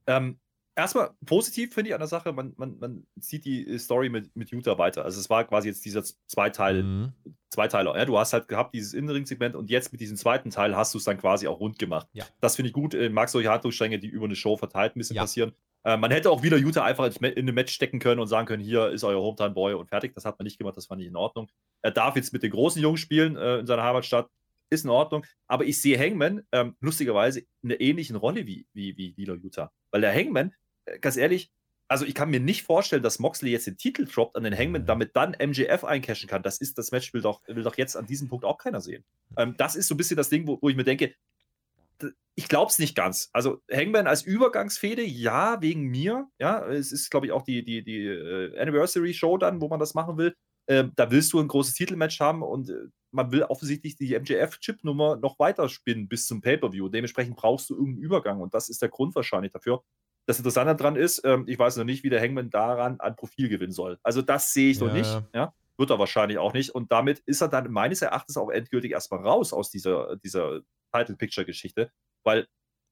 Ähm, erstmal positiv finde ich an der Sache, man, man, man zieht die Story mit, mit Utah weiter. Also es war quasi jetzt dieser Zweiteil, mhm. Zweiteiler. Ja, du hast halt gehabt dieses Innenring-Segment und jetzt mit diesem zweiten Teil hast du es dann quasi auch rund gemacht. Ja. Das finde ich gut. Ich mag solche Handlungsstränge, die über eine Show verteilt ein bisschen ja. passieren. Äh, man hätte auch wieder Utah einfach in ein Match stecken können und sagen können, hier ist euer Hometown-Boy und fertig. Das hat man nicht gemacht, das fand ich in Ordnung. Er darf jetzt mit den großen Jungs spielen äh, in seiner Heimatstadt ist in Ordnung. Aber ich sehe Hangman ähm, lustigerweise in einer ähnlichen Rolle wie, wie, wie Wheeler Utah. Weil der Hangman, äh, ganz ehrlich, also ich kann mir nicht vorstellen, dass Moxley jetzt den Titel droppt an den Hangman, damit dann MJF eincashen kann. Das ist das Match, will doch, will doch jetzt an diesem Punkt auch keiner sehen. Ähm, das ist so ein bisschen das Ding, wo, wo ich mir denke, ich glaube es nicht ganz. Also Hangman als Übergangsfehde, ja, wegen mir. Ja, es ist, glaube ich, auch die, die, die äh, Anniversary Show dann, wo man das machen will. Äh, da willst du ein großes Titelmatch haben und äh, man will offensichtlich die MJF-Chip-Nummer noch weiter spinnen bis zum Pay-Per-View. Dementsprechend brauchst du irgendeinen Übergang und das ist der Grund wahrscheinlich dafür. Das Interessante daran ist, ähm, ich weiß noch nicht, wie der Hangman daran an Profil gewinnen soll. Also das sehe ich ja. noch nicht. Ja? Wird er wahrscheinlich auch nicht. Und damit ist er dann meines Erachtens auch endgültig erstmal raus aus dieser, dieser Title-Picture-Geschichte, weil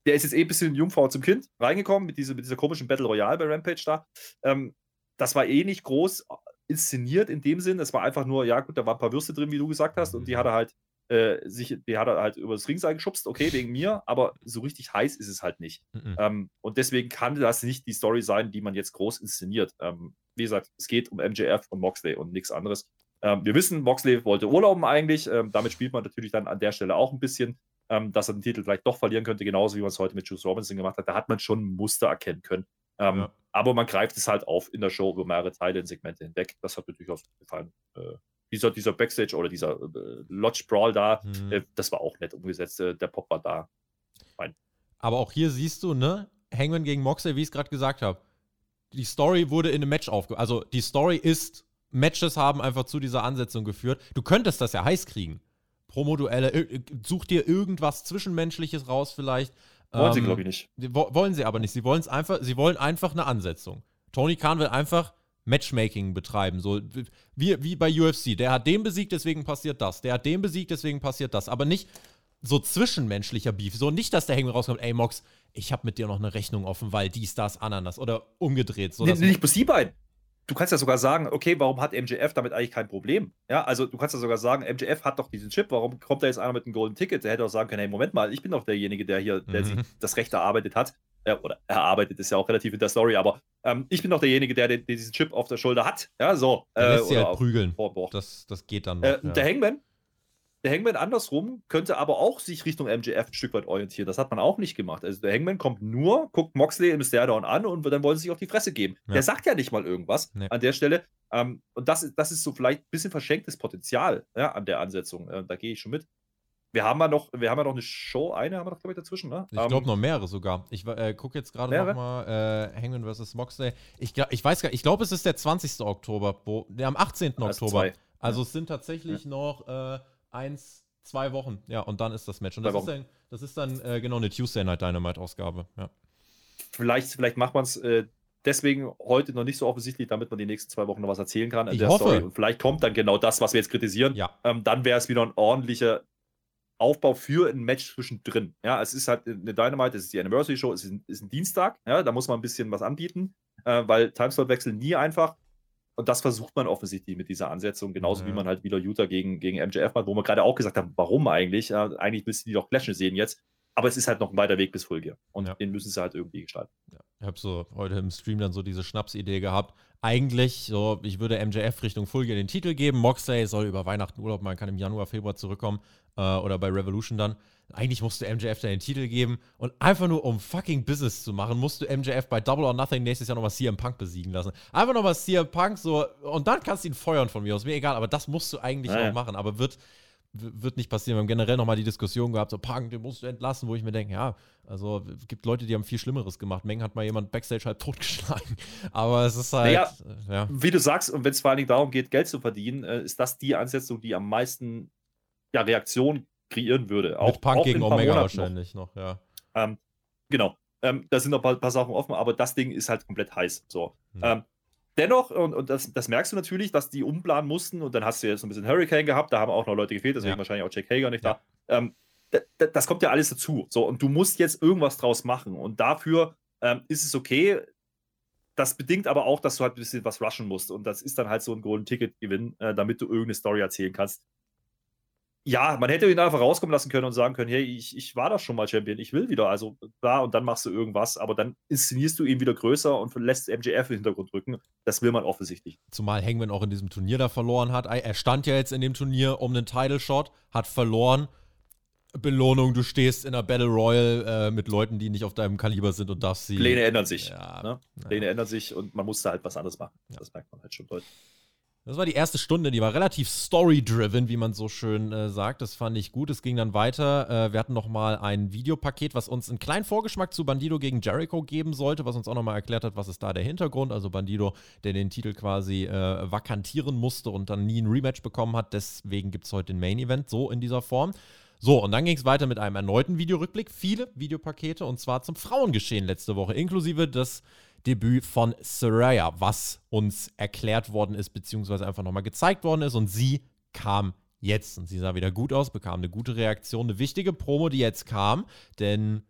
der ist jetzt eh ein bisschen Jungfrau zum Kind reingekommen mit, diese, mit dieser komischen Battle Royale bei Rampage da. Ähm, das war eh nicht groß inszeniert in dem Sinn. Es war einfach nur, ja gut, da waren ein paar Würste drin, wie du gesagt hast, und die hat er halt äh, sich, die hat er halt über das Ringseil geschubst, okay, wegen mir, aber so richtig heiß ist es halt nicht. Mhm. Ähm, und deswegen kann das nicht die Story sein, die man jetzt groß inszeniert. Ähm, wie gesagt, es geht um MJF und Moxley und nichts anderes. Ähm, wir wissen, Moxley wollte Urlauben eigentlich. Ähm, damit spielt man natürlich dann an der Stelle auch ein bisschen, ähm, dass er den Titel vielleicht doch verlieren könnte, genauso wie man es heute mit Juice Robinson gemacht hat. Da hat man schon ein Muster erkennen können. Ähm, ja. Aber man greift es halt auf in der Show über mehrere Teile in Segmente hinweg. Das hat mir durchaus gefallen. Äh, dieser, dieser Backstage oder dieser äh, Lodge Brawl da, mhm. äh, das war auch nett umgesetzt. Äh, der Pop war da. Fein. Aber auch hier siehst du, ne? Hangman gegen Moxley, wie ich es gerade gesagt habe. Die Story wurde in einem Match aufge... Also die Story ist, Matches haben einfach zu dieser Ansetzung geführt. Du könntest das ja heiß kriegen. Promoduelle, such dir irgendwas Zwischenmenschliches raus vielleicht. Wollen ähm, sie, glaube ich, nicht. Wollen sie aber nicht. Sie einfach, sie wollen einfach eine Ansetzung. Tony Khan will einfach Matchmaking betreiben. So wie, wie bei UFC. Der hat den besiegt, deswegen passiert das. Der hat den besiegt, deswegen passiert das. Aber nicht so zwischenmenschlicher Beef. So nicht, dass der Hangman rauskommt, ey Mox, ich habe mit dir noch eine Rechnung offen, weil dies, das, Ananas. Oder umgedreht. So, nee, nicht bis die beiden. Du kannst ja sogar sagen, okay, warum hat MJF damit eigentlich kein Problem? Ja, also du kannst ja sogar sagen, MJF hat doch diesen Chip, warum kommt da jetzt einer mit einem Golden Ticket? Der hätte auch sagen können, hey, Moment mal, ich bin doch derjenige, der hier, der mhm. sich das Recht erarbeitet hat äh, oder erarbeitet ist ja auch relativ in der Story, aber ähm, ich bin doch derjenige, der, der, diesen Chip auf der Schulter hat. Ja, so. Äh, lässt halt prügeln. Das, das geht dann äh, noch, äh, ja. Der Hangman, der Hangman andersrum könnte aber auch sich Richtung MJF ein Stück weit orientieren. Das hat man auch nicht gemacht. Also der Hangman kommt nur, guckt Moxley im Stairdown an und dann wollen sie sich auf die Fresse geben. Ja. Der sagt ja nicht mal irgendwas nee. an der Stelle. Ähm, und das, das ist so vielleicht ein bisschen verschenktes Potenzial ja, an der Ansetzung. Äh, da gehe ich schon mit. Wir haben ja noch, wir haben ja noch eine Show, eine haben wir noch, glaube ich, dazwischen, ne? Ich glaube um, noch mehrere sogar. Ich äh, gucke jetzt gerade nochmal äh, Hangman vs. Moxley. Ich, ich weiß gar nicht, ich glaube, es ist der 20. Oktober, wo, der am 18. Also Oktober. Zwei. Also es sind tatsächlich ja. noch äh, eins, zwei Wochen. Ja, und dann ist das Match. Und das ist dann, das ist dann äh, genau eine Tuesday Night Dynamite-Ausgabe. Ja. Vielleicht, vielleicht macht man es äh, deswegen heute noch nicht so offensichtlich, damit man die nächsten zwei Wochen noch was erzählen kann ich hoffe. Story. Und vielleicht kommt dann genau das, was wir jetzt kritisieren. Ja. Ähm, dann wäre es wieder ein ordentlicher Aufbau für ein Match zwischendrin. Ja, es ist halt eine Dynamite, es ist die Anniversary Show, es ist ein, ist ein Dienstag, ja, da muss man ein bisschen was anbieten, äh, weil Timeslot-Wechsel nie einfach. Und das versucht man offensichtlich mit dieser Ansetzung, genauso ja. wie man halt wieder Utah gegen, gegen MJF macht, wo wir gerade auch gesagt haben, warum eigentlich? Ja, eigentlich müssen die doch clashen sehen jetzt. Aber es ist halt noch ein weiter Weg bis Full Gear. Und ja. den müssen sie halt irgendwie gestalten. Ja. Ich habe so heute im Stream dann so diese Schnapsidee gehabt. Eigentlich, so, ich würde MJF Richtung Full Gear den Titel geben. Moxley soll über Weihnachten Urlaub machen, kann im Januar, Februar zurückkommen. Äh, oder bei Revolution dann. Eigentlich musst du MJF dann den Titel geben. Und einfach nur um fucking Business zu machen, musst du MJF bei Double or Nothing nächstes Jahr nochmal CM Punk besiegen lassen. Einfach nochmal CM Punk so. Und dann kannst du ihn feuern von mir aus. Mir egal, aber das musst du eigentlich naja. auch machen. Aber wird wird nicht passieren. Wir haben generell nochmal die Diskussion gehabt, so Punk, den musst du entlassen, wo ich mir denke, ja, also es gibt Leute, die haben viel Schlimmeres gemacht. Meng hat mal jemand Backstage halt totgeschlagen. Aber es ist halt. Naja, ja. Wie du sagst, und wenn es vor allen Dingen darum geht, Geld zu verdienen, äh, ist das die Ansetzung, die am meisten ja, Reaktion kreieren würde. Auch, Mit Punk auch gegen Omega wahrscheinlich noch, noch ja. Ähm, genau. Ähm, da sind noch ein paar, paar, Sachen offen, aber das Ding ist halt komplett heiß. So. Hm. Ähm, dennoch, und, und das, das, merkst du natürlich, dass die umplanen mussten und dann hast du jetzt ein bisschen Hurricane gehabt, da haben auch noch Leute gefehlt, deswegen ja. wahrscheinlich auch Jack Hager nicht ja. da. Ähm, das kommt ja alles dazu. So, und du musst jetzt irgendwas draus machen. Und dafür ähm, ist es okay. Das bedingt aber auch, dass du halt ein bisschen was rushen musst. Und das ist dann halt so ein Golden Ticket-Gewinn, äh, damit du irgendeine Story erzählen kannst ja, man hätte ihn einfach rauskommen lassen können und sagen können, hey, ich, ich war doch schon mal Champion, ich will wieder, also da und dann machst du irgendwas, aber dann inszenierst du ihn wieder größer und lässt MJF im Hintergrund rücken. Das will man offensichtlich. Zumal Hangman auch in diesem Turnier da verloren hat. Er stand ja jetzt in dem Turnier um einen Title Shot, hat verloren. Belohnung, du stehst in einer Battle Royal äh, mit Leuten, die nicht auf deinem Kaliber sind und darfst sie. Pläne ändern sich. Ja, ne? Pläne ja. ändern sich und man muss da halt was anderes machen. Ja. Das merkt man halt schon deutlich. Das war die erste Stunde, die war relativ story-driven, wie man so schön äh, sagt. Das fand ich gut. Es ging dann weiter. Äh, wir hatten nochmal ein Videopaket, was uns einen kleinen Vorgeschmack zu Bandido gegen Jericho geben sollte, was uns auch nochmal erklärt hat, was ist da der Hintergrund. Also Bandido, der den Titel quasi äh, vakantieren musste und dann nie ein Rematch bekommen hat. Deswegen gibt es heute den Main-Event so in dieser Form. So, und dann ging es weiter mit einem erneuten Videorückblick. Viele Videopakete und zwar zum Frauengeschehen letzte Woche, inklusive des Debüt von Soraya, was uns erklärt worden ist, beziehungsweise einfach nochmal gezeigt worden ist. Und sie kam jetzt und sie sah wieder gut aus, bekam eine gute Reaktion, eine wichtige Promo, die jetzt kam, denn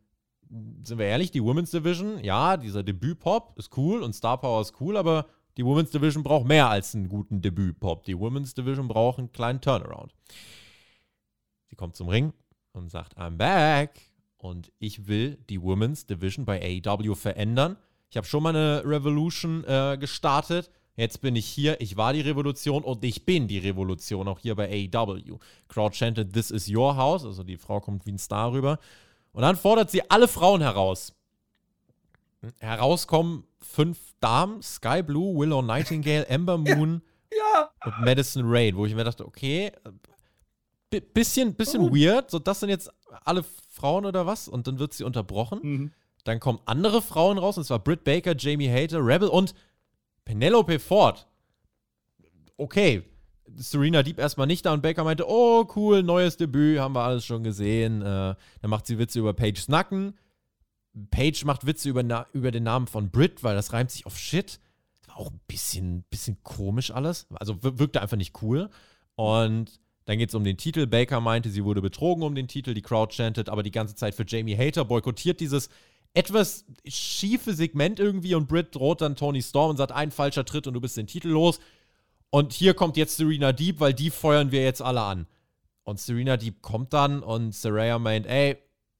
sind wir ehrlich, die Women's Division, ja, dieser Debüt-Pop ist cool und Star Power ist cool, aber die Women's Division braucht mehr als einen guten Debüt-Pop. Die Women's Division braucht einen kleinen Turnaround. Sie kommt zum Ring und sagt, I'm back. Und ich will die Women's Division bei AEW verändern. Ich habe schon mal eine Revolution äh, gestartet. Jetzt bin ich hier, ich war die Revolution und ich bin die Revolution, auch hier bei AEW. Crowd chanted, This is your house, also die Frau kommt wie ein Star rüber. Und dann fordert sie alle Frauen heraus. Herauskommen fünf Damen, Sky Blue, Willow Nightingale, Ember Moon ja. und Madison Rain, wo ich mir dachte, okay, bisschen, bisschen oh. weird, so das sind jetzt alle Frauen oder was? Und dann wird sie unterbrochen. Mhm. Dann kommen andere Frauen raus, und zwar Britt Baker, Jamie Hater, Rebel und Penelope Ford. Okay, Serena Deep erstmal nicht da und Baker meinte, oh cool, neues Debüt, haben wir alles schon gesehen. Äh, dann macht sie Witze über Paige Snacken. Paige macht Witze über, über den Namen von Brit, weil das reimt sich auf Shit. Das war auch ein bisschen, bisschen komisch alles. Also wirkte einfach nicht cool. Und dann geht es um den Titel. Baker meinte, sie wurde betrogen um den Titel. Die Crowd chantet aber die ganze Zeit für Jamie Hater, boykottiert dieses etwas schiefe Segment irgendwie und Britt droht dann Tony Storm und sagt, ein falscher Tritt und du bist den Titel los. Und hier kommt jetzt Serena Deep, weil die feuern wir jetzt alle an. Und Serena Deep kommt dann und Saraya meint, ey,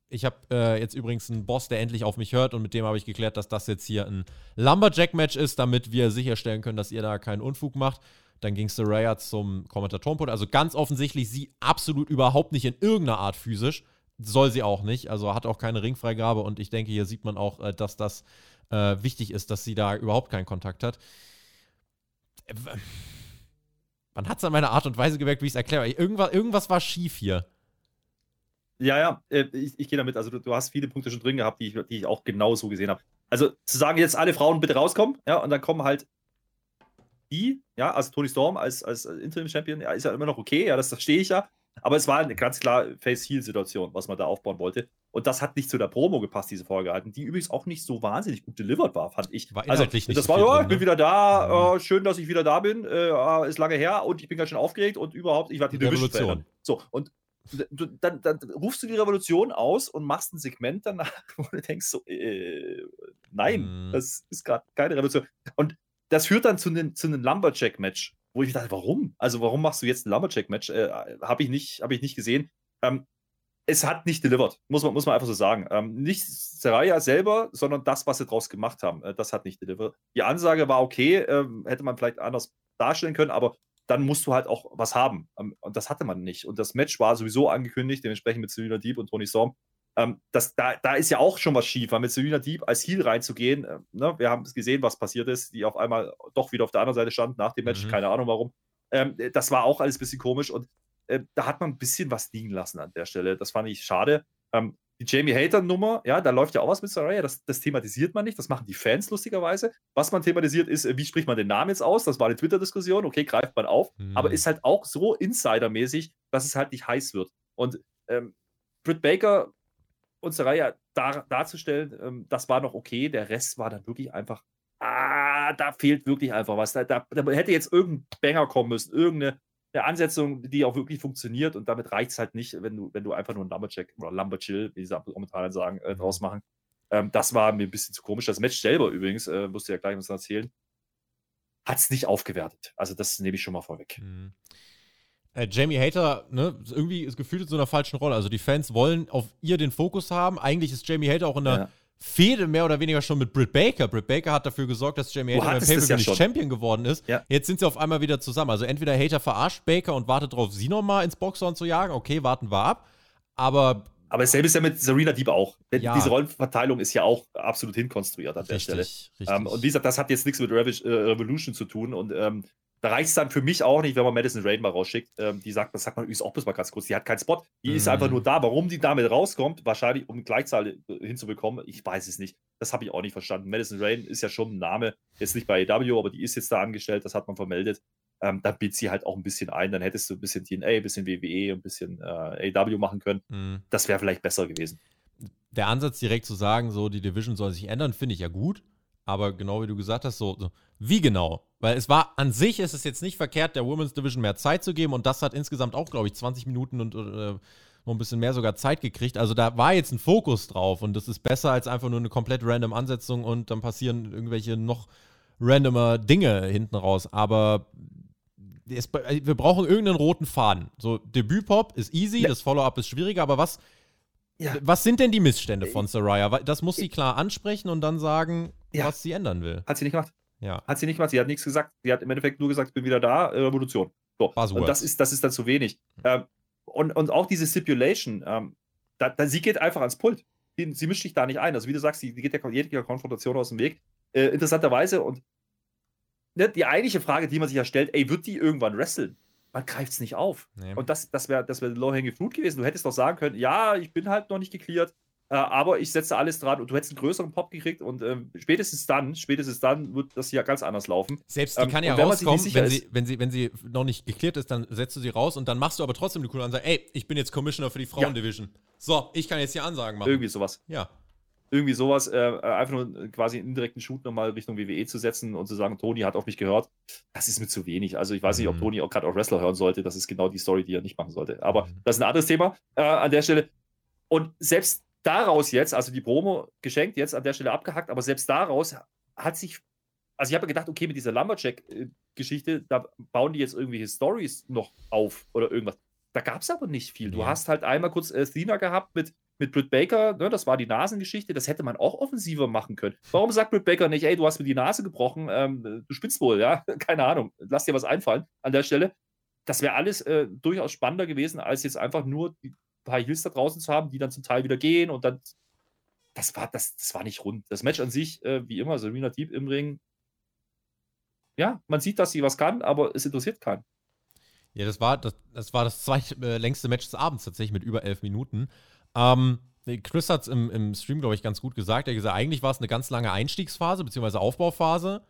ich habe äh, jetzt übrigens einen Boss, der endlich auf mich hört und mit dem habe ich geklärt, dass das jetzt hier ein Lumberjack-Match ist, damit wir sicherstellen können, dass ihr da keinen Unfug macht. Dann ging Saraya zum Kommentatorenpult. Also ganz offensichtlich sie absolut überhaupt nicht in irgendeiner Art physisch. Soll sie auch nicht. Also hat auch keine Ringfreigabe und ich denke, hier sieht man auch, äh, dass das äh, wichtig ist, dass sie da überhaupt keinen Kontakt hat. Äh, man hat es an meiner Art und Weise gemerkt, wie ich es erkläre. Irgendwas, irgendwas war schief hier. Ja, ja, äh, ich, ich gehe damit. Also, du, du, hast viele Punkte schon drin gehabt, die ich, die ich auch genau so gesehen habe. Also, zu sagen, jetzt alle Frauen bitte rauskommen, ja, und dann kommen halt die, ja, also Tony Storm als, als Interim-Champion, ja, ist ja immer noch okay, ja, das verstehe ich ja. Aber es war eine ganz klar Face-Heal-Situation, was man da aufbauen wollte. Und das hat nicht zu der Promo gepasst, diese Folge gehalten, die übrigens auch nicht so wahnsinnig gut delivered war, fand ich. War also, nicht das war, ja, drin, ich bin ne? wieder da, mhm. äh, schön, dass ich wieder da bin, äh, ist lange her und ich bin ganz schön aufgeregt und überhaupt, ich werde die Revolution. So, und dann, dann, rufst du die Revolution aus und machst ein Segment danach, wo du denkst so, äh, nein, mhm. das ist gerade keine Revolution. Und das führt dann zu einem zu Lumberjack-Match, wo ich dachte, warum? Also warum machst du jetzt ein Lumberjack-Match? Äh, Habe ich, nicht, hab ich nicht gesehen. Ähm, es hat nicht delivered, muss man, muss man einfach so sagen. Ähm, nicht Seraya selber, sondern das, was sie draus gemacht haben, äh, das hat nicht delivered. Die Ansage war okay, äh, hätte man vielleicht anders darstellen können, aber dann musst du halt auch was haben. Ähm, und das hatte man nicht. Und das Match war sowieso angekündigt, dementsprechend mit Selina Deep und Tony Storm. Ähm, das, da, da ist ja auch schon was schief, weil mit Selina Deep als Heal reinzugehen, äh, ne, wir haben gesehen, was passiert ist, die auf einmal doch wieder auf der anderen Seite stand nach dem Match, mhm. keine Ahnung warum. Ähm, das war auch alles ein bisschen komisch und äh, da hat man ein bisschen was liegen lassen an der Stelle. Das fand ich schade. Ähm, die Jamie Hater-Nummer, ja, da läuft ja auch was mit Saraya, das, das, thematisiert man nicht, das machen die Fans lustigerweise. Was man thematisiert ist, äh, wie spricht man den Namen jetzt aus? Das war eine Twitter-Diskussion, okay, greift man auf, mhm. aber ist halt auch so Insider-mäßig, dass es halt nicht heiß wird. Und ähm, Britt Baker und Saraya dar darzustellen, ähm, das war noch okay, der Rest war dann wirklich einfach, ah, da fehlt wirklich einfach was. Da, da, da hätte jetzt irgendein Banger kommen müssen, irgendeine eine Ansetzung, die auch wirklich funktioniert und damit reicht es halt nicht, wenn du, wenn du einfach nur einen Lumberjack oder Lumberchill, wie sie momentan sagen, äh, draus mhm. machen. Ähm, das war mir ein bisschen zu komisch. Das Match selber übrigens, äh, musst du ja gleich was erzählen, hat es nicht aufgewertet. Also das nehme ich schon mal vorweg. Mhm. Äh, Jamie Hater, ne, irgendwie ist gefühlt in so einer falschen Rolle. Also die Fans wollen auf ihr den Fokus haben. Eigentlich ist Jamie Hater auch in der ja. Fehde mehr oder weniger schon mit Britt Baker. Britt Baker hat dafür gesorgt, dass Jamie Hater beim pay ja nicht Champion geworden ist. Ja. Jetzt sind sie auf einmal wieder zusammen. Also entweder Hater verarscht Baker und wartet darauf, sie nochmal ins Boxhorn zu jagen. Okay, warten wir ab. Aber aber dasselbe ist ja mit Serena Deep auch. Ja. Diese Rollenverteilung ist ja auch absolut hinkonstruiert an der richtig, Stelle. Richtig. Ähm, und wie gesagt, das hat jetzt nichts mit äh, Revolution zu tun. Und ähm, da reicht es dann für mich auch nicht, wenn man Madison Rain mal rausschickt. Ähm, die sagt, das sagt man übrigens auch bloß mal ganz kurz, die hat keinen Spot. Die mhm. ist einfach nur da. Warum die damit rauskommt, wahrscheinlich um Gleichzahl äh, hinzubekommen, ich weiß es nicht. Das habe ich auch nicht verstanden. Madison Rain ist ja schon ein Name, jetzt nicht bei AW, aber die ist jetzt da angestellt, das hat man vermeldet. Ähm, dann bietet sie halt auch ein bisschen ein. Dann hättest du ein bisschen TNA, ein bisschen WWE, ein bisschen äh, AW machen können. Mhm. Das wäre vielleicht besser gewesen. Der Ansatz, direkt zu sagen, so die Division soll sich ändern, finde ich ja gut. Aber genau wie du gesagt hast, so, so, wie genau? Weil es war an sich ist es jetzt nicht verkehrt, der Women's Division mehr Zeit zu geben und das hat insgesamt auch, glaube ich, 20 Minuten und äh, noch ein bisschen mehr sogar Zeit gekriegt. Also da war jetzt ein Fokus drauf und das ist besser als einfach nur eine komplett random Ansetzung und dann passieren irgendwelche noch randomer Dinge hinten raus. Aber es, wir brauchen irgendeinen roten Faden. So, Debütpop ist easy, ja. das Follow-up ist schwieriger, aber was, ja. was sind denn die Missstände von Saraya? Das muss sie klar ansprechen und dann sagen, ja. was sie ändern will. Hat sie nicht gemacht. Ja. Hat sie nicht gemacht. Sie hat nichts gesagt. Sie hat im Endeffekt nur gesagt, ich bin wieder da, äh, Revolution. So. Und das ist, das ist dann zu wenig. Mhm. Ähm, und, und auch diese Stipulation, ähm, da, da, sie geht einfach ans Pult. Sie, sie, mischt sich da nicht ein. Also wie du sagst, sie geht der jeder Konfrontation aus dem Weg. Äh, interessanterweise und ne, die eigentliche Frage, die man sich ja stellt, ey, wird die irgendwann wresteln? Man greift es nicht auf. Nee. Und das, das wäre das wär Low-Hanging Fruit gewesen. Du hättest doch sagen können, ja, ich bin halt noch nicht geklärt, Äh, aber ich setze alles dran und du hättest einen größeren Pop gekriegt und äh, spätestens dann, spätestens dann wird das hier ganz anders laufen. Selbst die ähm, kann ja rauskommen, wenn sie, wenn, sie, wenn sie noch nicht geklärt ist, dann setzt du sie raus und dann machst du aber trotzdem eine coole Ansage, ey, ich bin jetzt Commissioner für die Frauendivision. Ja. So, ich kann jetzt hier Ansagen machen. Irgendwie sowas. Ja. Irgendwie sowas, äh, einfach nur quasi einen indirekten Shoot nochmal Richtung WWE zu setzen und zu sagen, Toni hat auf mich gehört. Das ist mir zu wenig. Also ich weiß nicht, ob mhm. Toni auch gerade auf Wrestler hören sollte. Das ist genau die Story, die er nicht machen sollte. Aber mhm. das ist ein anderes Thema äh, an der Stelle. Und selbst daraus jetzt, also die Promo geschenkt, jetzt an der Stelle abgehackt, aber selbst daraus hat sich, also ich habe gedacht, okay, mit dieser Lumberjack-Geschichte, da bauen die jetzt irgendwelche Stories noch auf oder irgendwas. Da gab es aber nicht viel. Du ja. hast halt einmal kurz äh, Thina gehabt mit, mit Britt Baker, ne, das war die Nasengeschichte, das hätte man auch offensiver machen können. Warum sagt Britt Baker nicht, ey, du hast mir die Nase gebrochen, ähm, du spinnst wohl, ja? Keine Ahnung, lass dir was einfallen an der Stelle. Das wäre alles äh, durchaus spannender gewesen, als jetzt einfach nur die, paar Heels da draußen zu haben, die dann zum Teil wieder gehen und dann. Das war, das, das war nicht rund. Das Match an sich, äh, wie immer, Serena Deep im Ring. Ja, man sieht, dass sie was kann, aber es interessiert keinen. Ja, das war das, das, war das zweitlängste Match des Abends tatsächlich mit über elf Minuten. Ähm, Chris hat es im, im Stream, glaube ich, ganz gut gesagt. Er hat gesagt, eigentlich war es eine ganz lange Einstiegsphase bzw. Aufbauphase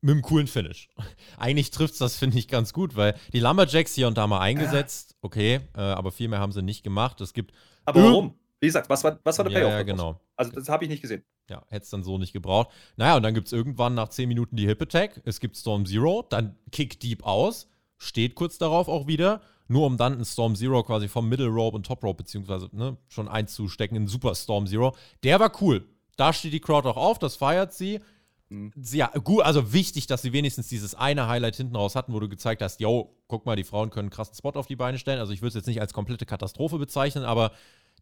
mit einem coolen Finish. Eigentlich trifft es das, finde ich, ganz gut, weil die Lumberjacks hier und da mal eingesetzt, okay, äh, aber viel mehr haben sie nicht gemacht. Es gibt. Aber warum? Wie gesagt, was war, was war der Payoff? Ja, genau. Also, das habe ich nicht gesehen. Ja, hätte es dann so nicht gebraucht. Naja, und dann gibt es irgendwann nach 10 Minuten die Hip Attack. Es gibt Storm Zero, dann Kick Deep aus, steht kurz darauf auch wieder, nur um dann einen Storm Zero quasi vom Middle Rope und Top Rope, beziehungsweise ne, schon einzustecken in Super Storm Zero. Der war cool. Da steht die Crowd auch auf, das feiert sie. Mhm. Ja, gut, also wichtig, dass sie wenigstens dieses eine Highlight hinten raus hatten, wo du gezeigt hast, yo, guck mal, die Frauen können einen krassen Spot auf die Beine stellen. Also ich würde es jetzt nicht als komplette Katastrophe bezeichnen, aber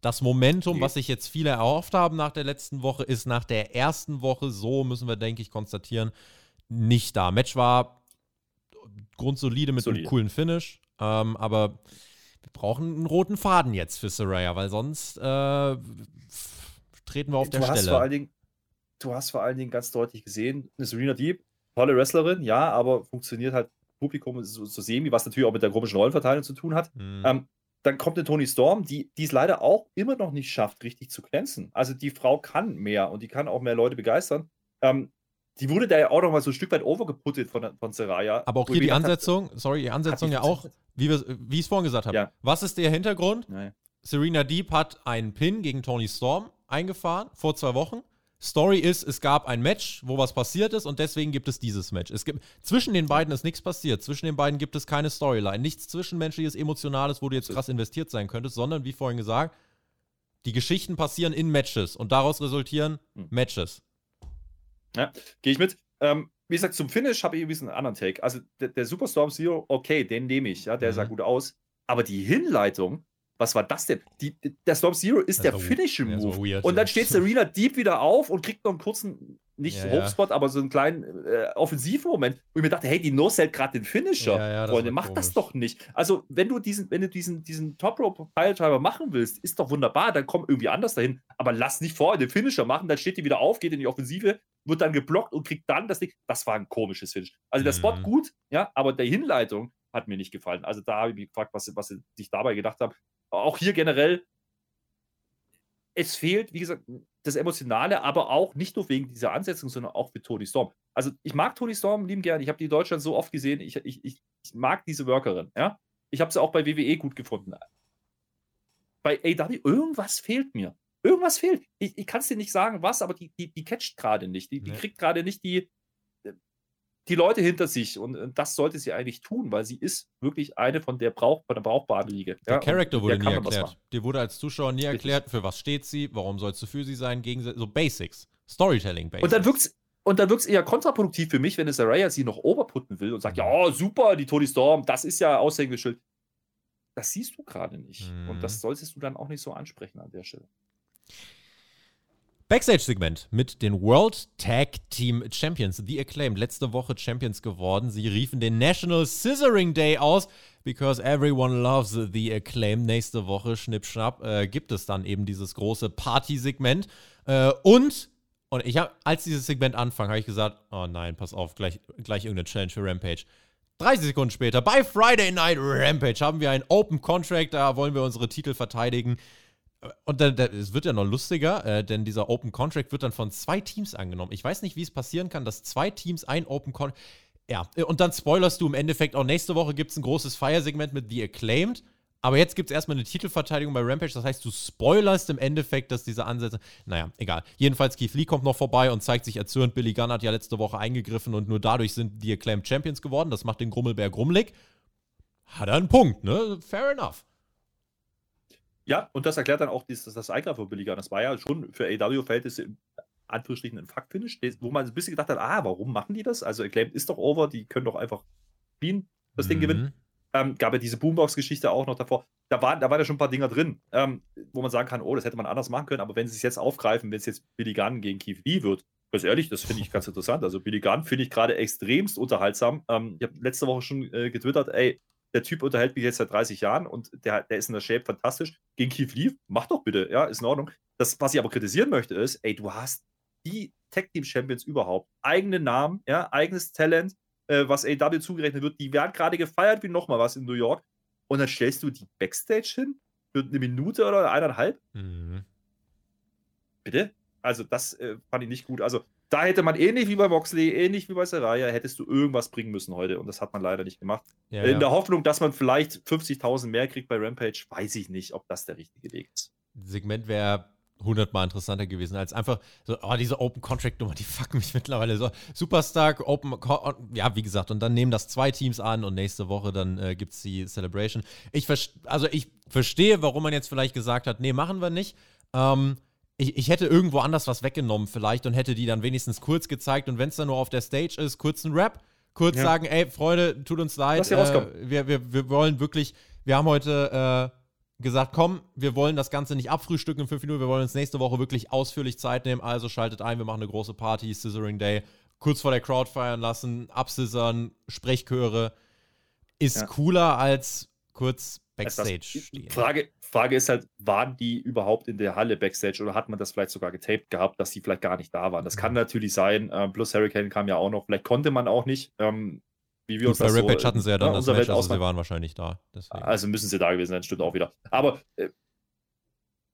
das Momentum, was sich jetzt viele erhofft haben nach der letzten Woche, ist nach der ersten Woche, so müssen wir, denke ich, konstatieren, nicht da. Match war grundsolide mit Solide. einem coolen Finish, ähm, aber wir brauchen einen roten Faden jetzt für Saraya, weil sonst äh, treten wir auf du der hast Stelle. Vor allen Dingen du hast vor allen Dingen ganz deutlich gesehen, eine Serena Deep, tolle Wrestlerin, ja, aber funktioniert halt Publikum so, so semi, was natürlich auch mit der komischen Rollenverteilung zu tun hat. Mhm. Ähm, dann kommt eine Tony Storm, die es leider auch immer noch nicht schafft, richtig zu glänzen. Also die Frau kann mehr und die kann auch mehr Leute begeistern. Ähm, die wurde da ja auch noch mal so ein Stück weit overgeputtet von, von Seraya. Aber auch hier die Ansetzung, hab, sorry, die Ansetzung ja auch, wie, wie ich es vorhin gesagt habe. Ja. Was ist der Hintergrund? Nein. Serena Deep hat einen Pin gegen Tony Storm eingefahren vor zwei Wochen. Story ist, es gab ein Match, wo was passiert ist und deswegen gibt es dieses Match. Es gibt, zwischen den beiden ist nichts passiert. Zwischen den beiden gibt es keine Storyline. Nichts Zwischenmenschliches, Emotionales, wo du jetzt krass investiert sein könntest, sondern, wie vorhin gesagt, die Geschichten passieren in Matches und daraus resultieren hm. Matches. Ja, gehe ich mit. Ähm, wie gesagt, zum Finish habe ich ein bisschen einen anderen Take. Also der, der Superstorm Zero, okay, den nehme ich, ja, der mhm. sah gut aus. Aber die Hinleitung, was war das denn? Die, der Storm Zero ist der Finishing-Move. Ja, so und dann steht Serena Deep wieder auf und kriegt noch einen kurzen, nicht ja, Hope-Spot, ja. aber so einen kleinen äh, offensiven Moment, wo ich mir dachte, hey, die no hält gerade den Finisher. Ja, Freunde, mach komisch. das doch nicht. Also, wenn du diesen, wenn du diesen, diesen Top-Rope-Pile-Driver machen willst, ist doch wunderbar, dann komm irgendwie anders dahin. Aber lass nicht vorher den Finisher machen, dann steht die wieder auf, geht in die Offensive, wird dann geblockt und kriegt dann das Ding. Das war ein komisches Finish. Also, der Spot mhm. gut, ja, aber der Hinleitung hat mir nicht gefallen. Also da habe ich mich gefragt, was, was sie sich dabei gedacht haben auch hier generell, es fehlt, wie gesagt, das Emotionale, aber auch nicht nur wegen dieser Ansetzung, sondern auch für Tony Storm. Also ich mag Tony Storm lieben gern. Ich habe die in Deutschland so oft gesehen. Ich, ich, ich, ich mag diese Workerin. Ja? Ich habe sie auch bei WWE gut gefunden. Bei AW, irgendwas fehlt mir. Irgendwas fehlt. Ich, ich kann es dir nicht sagen, was, aber die, die, die catcht gerade nicht. Die, die nee. kriegt gerade nicht die, die Leute hinter sich und das sollte sie eigentlich tun, weil sie ist wirklich eine von der, Brauch, von der brauchbaren Liga. Der ja, Charakter wurde nie erklärt. Dir wurde als Zuschauer nie erklärt, für was steht sie, warum sollst du für sie sein, gegen so Basics, Storytelling Basics. Und dann wirkt und dann wirkt es eher kontraproduktiv für mich, wenn es Araya sie noch oberputten will und sagt, mhm. ja, super, die Tony Storm, das ist ja Aushängeschild. Das siehst du gerade nicht. Mhm. Und das solltest du dann auch nicht so ansprechen an der Stelle. Backstage-Segment mit den World Tag Team Champions, The Acclaimed, letzte Woche Champions geworden. Sie riefen den National Scissoring Day aus, because everyone loves The Acclaimed. Nächste Woche, schnipp-schnapp, äh, gibt es dann eben dieses große Party-Segment. Äh, und, und ich habe, als dieses Segment anfang, habe ich gesagt, oh nein, pass auf, gleich, gleich irgendeine Challenge für Rampage. 30 Sekunden später, bei Friday Night Rampage, haben wir einen Open Contract, da wollen wir unsere Titel verteidigen Und dann, es wird ja noch lustiger, äh, denn dieser Open Contract wird dann von zwei Teams angenommen. Ich weiß nicht, wie es passieren kann, dass zwei Teams ein Open Contract. Ja, und dann spoilerst du im Endeffekt auch nächste Woche gibt es ein großes Fire-Segment mit The Acclaimed. Aber jetzt gibt es erstmal eine Titelverteidigung bei Rampage. Das heißt, du spoilerst im Endeffekt, dass diese Ansätze. Naja, egal. Jedenfalls, Keith Lee kommt noch vorbei und zeigt sich erzürnt. Billy Gunn hat ja letzte Woche eingegriffen und nur dadurch sind die Acclaimed Champions geworden. Das macht den Grummelbär grummelig. Hat er einen Punkt, ne? Fair enough. Ja, und das erklärt dann auch dieses, das Eingreifen von Billy Gunn. Das war ja schon für AW-Verhältnisse im Anführungsstrichen ein Fuck-Finish, wo man ein bisschen gedacht hat, ah, warum machen die das? Also Acclaimed ist doch over, die können doch einfach spielen, das mhm. Ding gewinnen. Ähm, gab ja diese Boombox-Geschichte auch noch davor. Da waren da war ja schon ein paar Dinger drin, ähm, wo man sagen kann, oh, das hätte man anders machen können, aber wenn sie es jetzt aufgreifen, wenn es jetzt Billy Gunn gegen Keith Lee wird, ganz ehrlich, das finde ich ganz interessant. Also Billy Gunn finde ich gerade extremst unterhaltsam. Ähm, ich habe letzte Woche schon äh, getwittert, ey, der Typ unterhält mich jetzt seit 30 Jahren und der, der ist in der Shape fantastisch. Gegen Keith Lee, mach doch bitte, ja, ist in Ordnung. Das, was ich aber kritisieren möchte, ist, ey, du hast die Tech Team Champions überhaupt, eigene Namen, ja, eigenes Talent, äh, was AW zugerechnet wird, die werden gerade gefeiert wie nochmal was in New York. Und dann stellst du die Backstage hin für eine Minute oder eineinhalb. Mhm. Bitte? Also, das äh, fand ich nicht gut. Also, da hätte man ähnlich wie bei Moxley, ähnlich wie bei Saraya, hättest du irgendwas bringen müssen heute. Und das hat man leider nicht gemacht. Ja, in ja. der Hoffnung, dass man vielleicht 50.000 mehr kriegt bei Rampage, weiß ich nicht, ob das der richtige Weg ist. Segment wäre hundertmal interessanter gewesen als einfach so, oh, diese Open Contract Nummer, die fucken mich mittlerweile so. Superstar, Open, ja, wie gesagt, und dann nehmen das zwei Teams an und nächste Woche dann äh, gibt es die Celebration. Ich also ich verstehe, warum man jetzt vielleicht gesagt hat, nee, machen wir nicht. Ähm, ich, ich hätte irgendwo anders was weggenommen vielleicht und hätte die dann wenigstens kurz gezeigt und wenn es dann nur auf der Stage ist, kurz ein Rap, kurz ja. sagen, ey, Freunde, tut uns leid, äh, wir, wir, wir wollen wirklich, wir haben heute äh, gesagt, komm, wir wollen das Ganze nicht abfrühstücken in fünf Minuten, wir wollen uns nächste Woche wirklich ausführlich Zeit nehmen, also schaltet ein, wir machen eine große Party, Scissoring Day, kurz vor der Crowd feiern lassen, abscissern, Sprechchöre. Ist ja. cooler als kurz Backstage stehen. Frage, Frage ist halt, waren die überhaupt in der Halle Backstage oder hat man das vielleicht sogar getaped gehabt, dass die vielleicht gar nicht da waren? Das kann mhm. natürlich sein. Äh, plus Hurricane kam ja auch noch. Vielleicht konnte man auch nicht. Ähm, wie wir uns bei Rampage so, hatten sie ja dann das Match, also sie waren wahrscheinlich da. Deswegen. Also müssen sie da gewesen sein, stimmt auch wieder. Aber äh,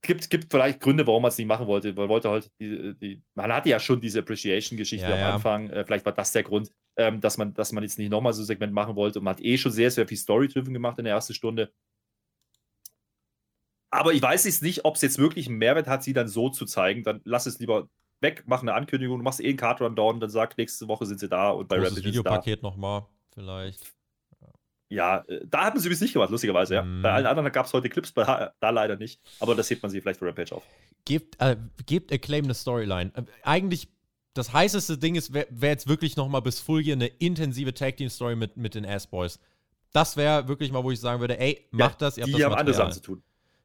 gibt, gibt vielleicht Gründe, warum man es nicht machen wollte. Man wollte halt die, die man hatte ja schon diese Appreciation-Geschichte ja, am ja. Anfang. Äh, vielleicht war das der Grund, ähm, dass, man, dass man jetzt nicht nochmal so ein Segment machen wollte. Und man hat eh schon sehr, sehr viel Story-Driven gemacht in der ersten Stunde. Aber ich weiß jetzt nicht, ob es jetzt wirklich einen Mehrwert hat, sie dann so zu zeigen. Dann lass es lieber weg, mach eine Ankündigung, du machst eh einen Card Rundown, dann sag, nächste Woche sind sie da und bei Rapid Videopaket nochmal vielleicht. Ja, äh, da haben sie es nicht gemacht, lustigerweise, ja. Mm. Bei allen anderen gab es heute Clips, da, da, leider nicht. Aber das hebt man sich vielleicht für Rampage auf. Gebt, äh, gebt Acclaim eine Storyline. Äh, eigentlich, das heißeste Ding ist, wäre wär jetzt wirklich nochmal bis Full Year eine intensive Tag Team Story mit, mit den Ass Boys. Das wäre wirklich mal, wo ich sagen würde, ey, macht ja, das, ihr habt die das haben andere Sachen zu tun.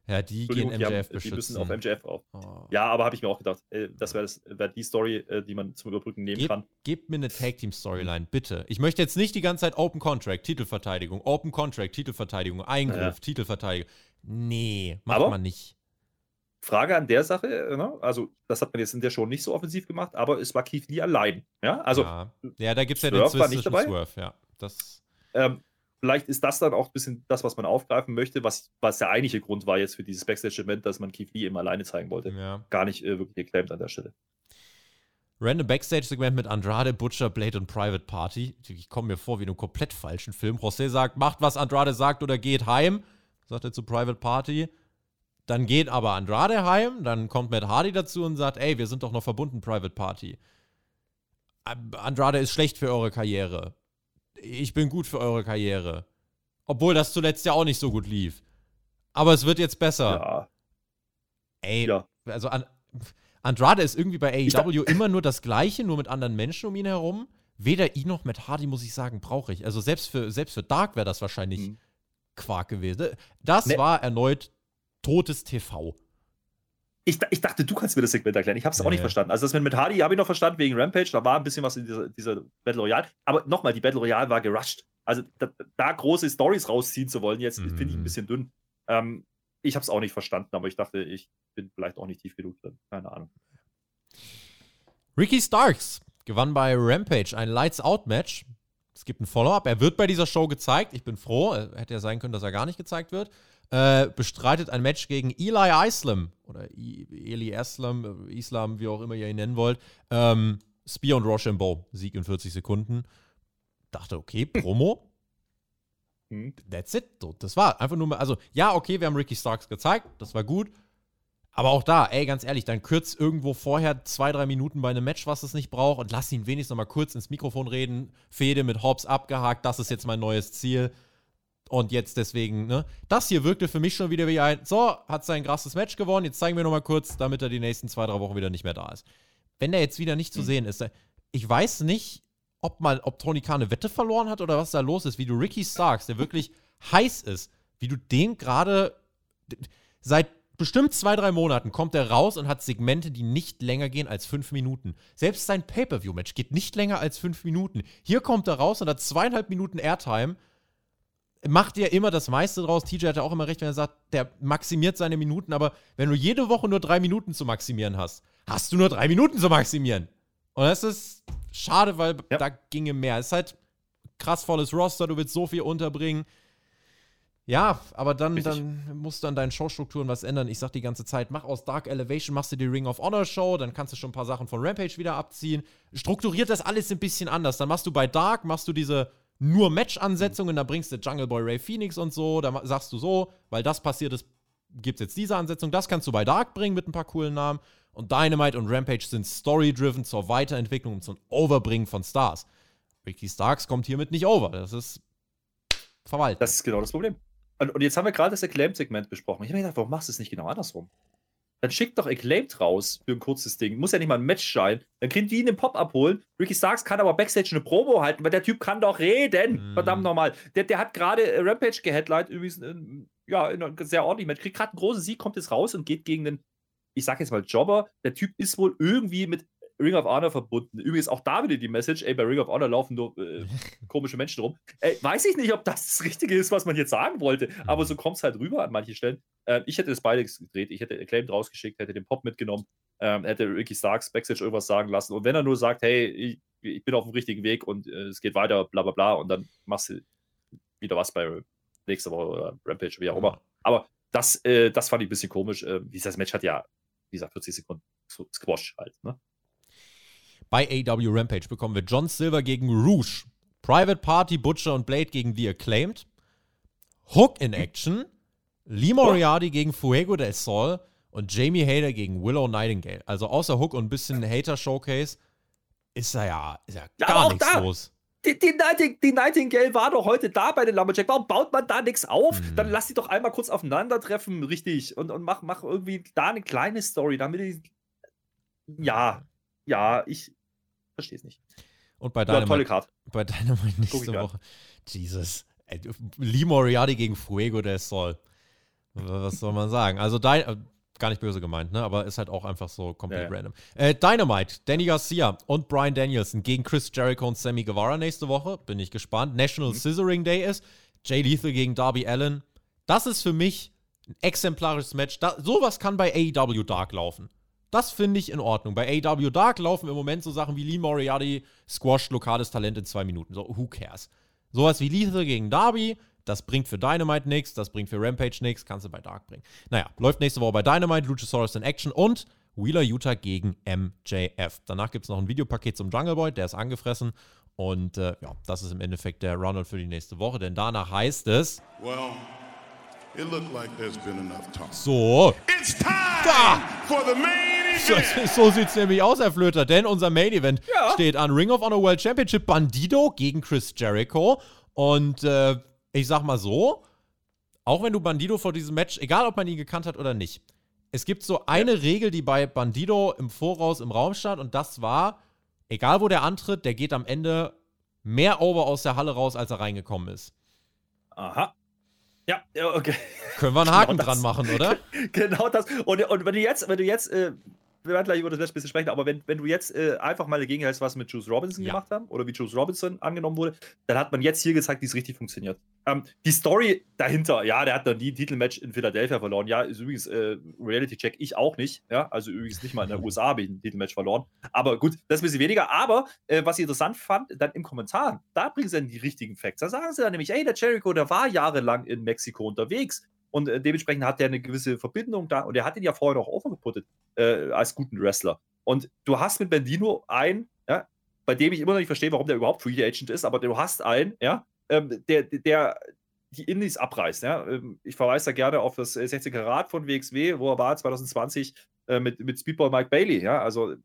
Ja, die gehen MJF die haben, beschützen. Die müssen auf MJF auf. Oh. Ja, aber habe ich mir auch gedacht, äh, das wäre wär die Story, äh, die man zum Überbrücken nehmen Geb, kann. Gebt mir eine Tag Team Storyline, bitte. Ich möchte jetzt nicht die ganze Zeit Open Contract, Titelverteidigung, Open Contract, Titelverteidigung, Eingriff, ja. Titelverteidigung. Nee, macht aber man nicht. Frage an der Sache, äh, ne? also das hat man jetzt in der Show nicht so offensiv gemacht, aber es war Keith Lee allein. Ja, also ja, ja da gibt es ja den Swiss Swerve, ja. Das ähm, vielleicht ist das dann auch ein bisschen das, was man aufgreifen möchte, was, was der eigentliche Grund war jetzt für dieses Backstage-Event, dass man Keith Lee eben alleine zeigen wollte. Ja. Gar nicht äh, wirklich geclaimed an der Stelle. Random Backstage-Segment mit Andrade, Butcher, Blade und Private Party. Ich komme mir vor wie in einem komplett falschen Film. José sagt, macht, was Andrade sagt oder geht heim. Sagt er zu Private Party. Dann geht aber Andrade heim. Dann kommt Matt Hardy dazu und sagt, ey, wir sind doch noch verbunden, Private Party. Andrade ist schlecht für eure Karriere ich bin gut für eure Karriere. Obwohl das zuletzt ja auch nicht so gut lief. Aber es wird jetzt besser. Ja. Ey, ja. also an, Andrade ist irgendwie bei AEW immer nur das Gleiche, nur mit anderen Menschen um ihn herum. Weder ihn noch Matt Hardy, muss ich sagen, brauche ich. Also selbst für, selbst für Dark wäre das wahrscheinlich mhm. Quark gewesen. Das ne. war erneut totes TV. Ich, ich, dachte, du kannst mir das Segment erklären. Ich habe es ja, auch nicht verstanden. Also, das mit Hardy habe ich noch verstanden wegen Rampage. Da war ein bisschen was in dieser, dieser Battle Royale. Aber nochmal, die Battle Royale war gerusht. Also, da, da große Stories rausziehen zu wollen, jetzt mhm. finde ich ein mhm. bisschen dünn. Ähm, ich habe es auch nicht verstanden, aber ich dachte, ich bin vielleicht auch nicht tief genug drin. Keine Ahnung. Ricky Starks gewann bei Rampage ein Lights-Out-Match. Es gibt ein Follow-up. Er wird bei dieser Show gezeigt. Ich bin froh. Hätte ja sein können, dass er gar nicht gezeigt wird. Äh, bestreitet ein Match gegen Eli Islam oder I Eli Islam, Islam, wie auch immer ihr ihn nennen wollt. Ähm, Spear und Rochambeau, Sieg in 40 Sekunden. Dachte, okay, Promo. Hm. That's it. So, das war einfach nur mal, also ja, okay, wir haben Ricky Starks gezeigt, das war gut. Aber auch da, ey, ganz ehrlich, dann kürz irgendwo vorher zwei, drei Minuten bei einem Match, was es nicht braucht, und lass ihn wenigstens noch mal kurz ins Mikrofon reden. Fede mit Hobbs abgehakt, das ist jetzt mein neues Ziel. Und jetzt deswegen, ne? Das hier wirkte für mich schon wieder wie ein, so, hat sein krasses Match gewonnen, jetzt zeigen wir noch mal kurz, damit er die nächsten zwei, drei Wochen wieder nicht mehr da ist. Wenn der jetzt wieder nicht zu mhm. sehen ist, ich weiß nicht, ob mal, ob Tony Khan eine Wette verloren hat oder was da los ist, wie du Ricky Starks, der wirklich heiß ist, wie du den gerade seit bestimmt zwei, drei Monaten kommt er raus und hat Segmente, die nicht länger gehen als fünf Minuten. Selbst sein Pay-Per-View-Match geht nicht länger als fünf Minuten. Hier kommt er raus und hat zweieinhalb Minuten Airtime macht ja immer das meiste draus. TJ hat ja auch immer recht, wenn er sagt, der maximiert seine Minuten, aber wenn du jede Woche nur drei Minuten zu maximieren hast, hast du nur drei Minuten zu maximieren. Und das ist schade, weil ja. da ginge mehr. Es ist halt krass volles Roster, du willst so viel unterbringen. Ja, aber dann, dann musst du an deinen Showstrukturen was ändern. Ich sag die ganze Zeit, mach aus Dark Elevation, machst du die Ring of Honor Show, dann kannst du schon ein paar Sachen von Rampage wieder abziehen. Strukturiert das alles ein bisschen anders. Dann machst du bei Dark, machst du diese nur Match-Ansetzungen, da bringst du Jungle Boy Ray Phoenix und so, da sagst du so, weil das passiert ist, gibt es jetzt diese Ansetzung. Das kannst du bei Dark bringen mit ein paar coolen Namen. Und Dynamite und Rampage sind story-driven zur Weiterentwicklung und zum Overbringen von Stars. Ricky Starks kommt hiermit nicht over. Das ist verwaltet. Das ist genau das Problem. Und jetzt haben wir gerade das Acclaim-Segment besprochen. Ich habe mir gedacht, warum machst du es nicht genau andersrum? Dann schickt doch Acclaimed raus für ein kurzes Ding. Muss ja nicht mal ein Match sein. Dann können die ihn den Pop abholen. Ricky Starks kann aber Backstage eine Promo halten, weil der Typ kann doch reden. Mm. Verdammt nochmal. Der, der hat gerade äh, Rampage geheadlined, übrigens in, ja, in einem sehr ordentlichen Match. Kriegt gerade einen großen Sieg, kommt jetzt raus und geht gegen den, ich sag jetzt mal, Jobber. Der Typ ist wohl irgendwie mit Ring of Honor verbunden. Übrigens auch da wieder die Message, ey, bei Ring of Honor laufen nur äh, komische Menschen rum. Ey, weiß ich nicht, ob das das Richtige ist, was man jetzt sagen wollte, aber so kommt es halt rüber an manchen Stellen. Ähm, ich hätte das beides gedreht. Ich hätte Acclaimed rausgeschickt, hätte den Pop mitgenommen, ähm, hätte Ricky Starks Backstage irgendwas sagen lassen. Und wenn er nur sagt, hey, ich, ich bin auf dem richtigen Weg und äh, es geht weiter, bla bla bla, und dann machst du wieder was bei nächster Woche oder Rampage, wie auch immer. Aber das, äh, das fand ich ein bisschen komisch. Äh, dieses Match hat ja, wie gesagt, 40 Sekunden Squash halt, ne? Bei AW Rampage bekommen wir John Silver gegen Rouge, Private Party, Butcher und Blade gegen The Acclaimed, Hook in Action, Lee Moriarty gegen Fuego del Sol und Jamie Hader gegen Willow Nightingale. Also außer Hook und ein bisschen Hater-Showcase ist da ja, ist ja gar ja, nichts da. los. Die, die, Nighting, die, Nightingale war doch heute da bei den Lumberjack. Warum baut man da nichts auf? Mhm. Dann lass die doch einmal kurz aufeinandertreffen, richtig. Und, und mach, mach irgendwie da eine kleine Story, damit die. Ja, ja, ich, verstehe es nicht. Und bei Dynamite, ja, tolle Karte. Bei Dynamite nächste Woche. Jesus. Ey, Lee Moriarty gegen Fuego del Sol. Was soll man sagen? Also, Dy äh, gar nicht böse gemeint, ne? Aber ist halt auch einfach so komplett ja. random. Äh, Dynamite, Danny Garcia und Brian Danielson gegen Chris Jericho und Sammy Guevara nächste Woche. Bin ich gespannt. National mhm. Scissoring Day ist. Jay Lethal gegen Darby Allen. Das ist für mich ein exemplarisches Match. Da, sowas kann bei AEW Dark laufen. Das finde ich in Ordnung. Bei AW Dark laufen im Moment so Sachen wie Lee Moriarty, Squash, lokales Talent in zwei Minuten. So, who cares? Sowas wie Lethal gegen Darby, das bringt für Dynamite nichts, das bringt für Rampage nichts, kannst du bei Dark bringen. Naja, läuft nächste Woche bei Dynamite, Luchasaurus in Action und Wheeler Utah gegen MJF. Danach gibt es noch ein Videopaket zum Jungle Boy, der ist angefressen. Und äh, ja, das ist im Endeffekt der Roundup für die nächste Woche, denn danach heißt es. Well. Like so. Da. So, so sieht es nämlich aus, Herr Flöter, denn unser Main Event ja. steht an Ring of Honor World Championship Bandido gegen Chris Jericho. Und äh, ich sag mal so, auch wenn du Bandido vor diesem Match, egal ob man ihn gekannt hat oder nicht, es gibt so eine ja. Regel, die bei Bandido im Voraus im Raum stand, und das war, egal wo der antritt, der geht am Ende mehr over aus der Halle raus, als er reingekommen ist. Aha. Ja, okay. Können wir einen Haken genau dran machen, oder? genau das. Und, und wenn du jetzt, wenn du jetzt äh, wir werden gleich über das Match ein bisschen sprechen, aber wenn, wenn du jetzt äh, einfach mal dagegen hältst, was mit Juice Robinson ja. gemacht haben oder wie Juice Robinson angenommen wurde, dann hat man jetzt hier gezeigt, wie es richtig funktioniert. Ähm, die Story dahinter, ja, der hat dann nie ein Titelmatch in Philadelphia verloren. Ja, ist übrigens äh, Reality-Check, ich auch nicht. Ja, also übrigens nicht mal in den USA habe ich ein Titelmatch verloren. Aber gut, das ist ein bisschen weniger. Aber äh, was ich interessant fand, dann im Kommentar, da bringen sie dann die richtigen Facts. Da sagen sie dann nämlich, ey, der Jericho, der war jahrelang in Mexiko unterwegs und äh, dementsprechend hat der eine gewisse Verbindung da und er hat ihn ja vorher noch overgeputtet äh, als guten Wrestler. Und du hast mit Bendino einen, ja, bei dem ich immer noch nicht verstehe, warum der überhaupt Free Agent ist, aber du hast einen, ja, ähm, der, der die Indies abreißt. Ja? Ähm, ich verweise da gerne auf das 16 äh, von WXW, wo er war 2020 äh, mit, mit Speedball Mike Bailey. Ja? Also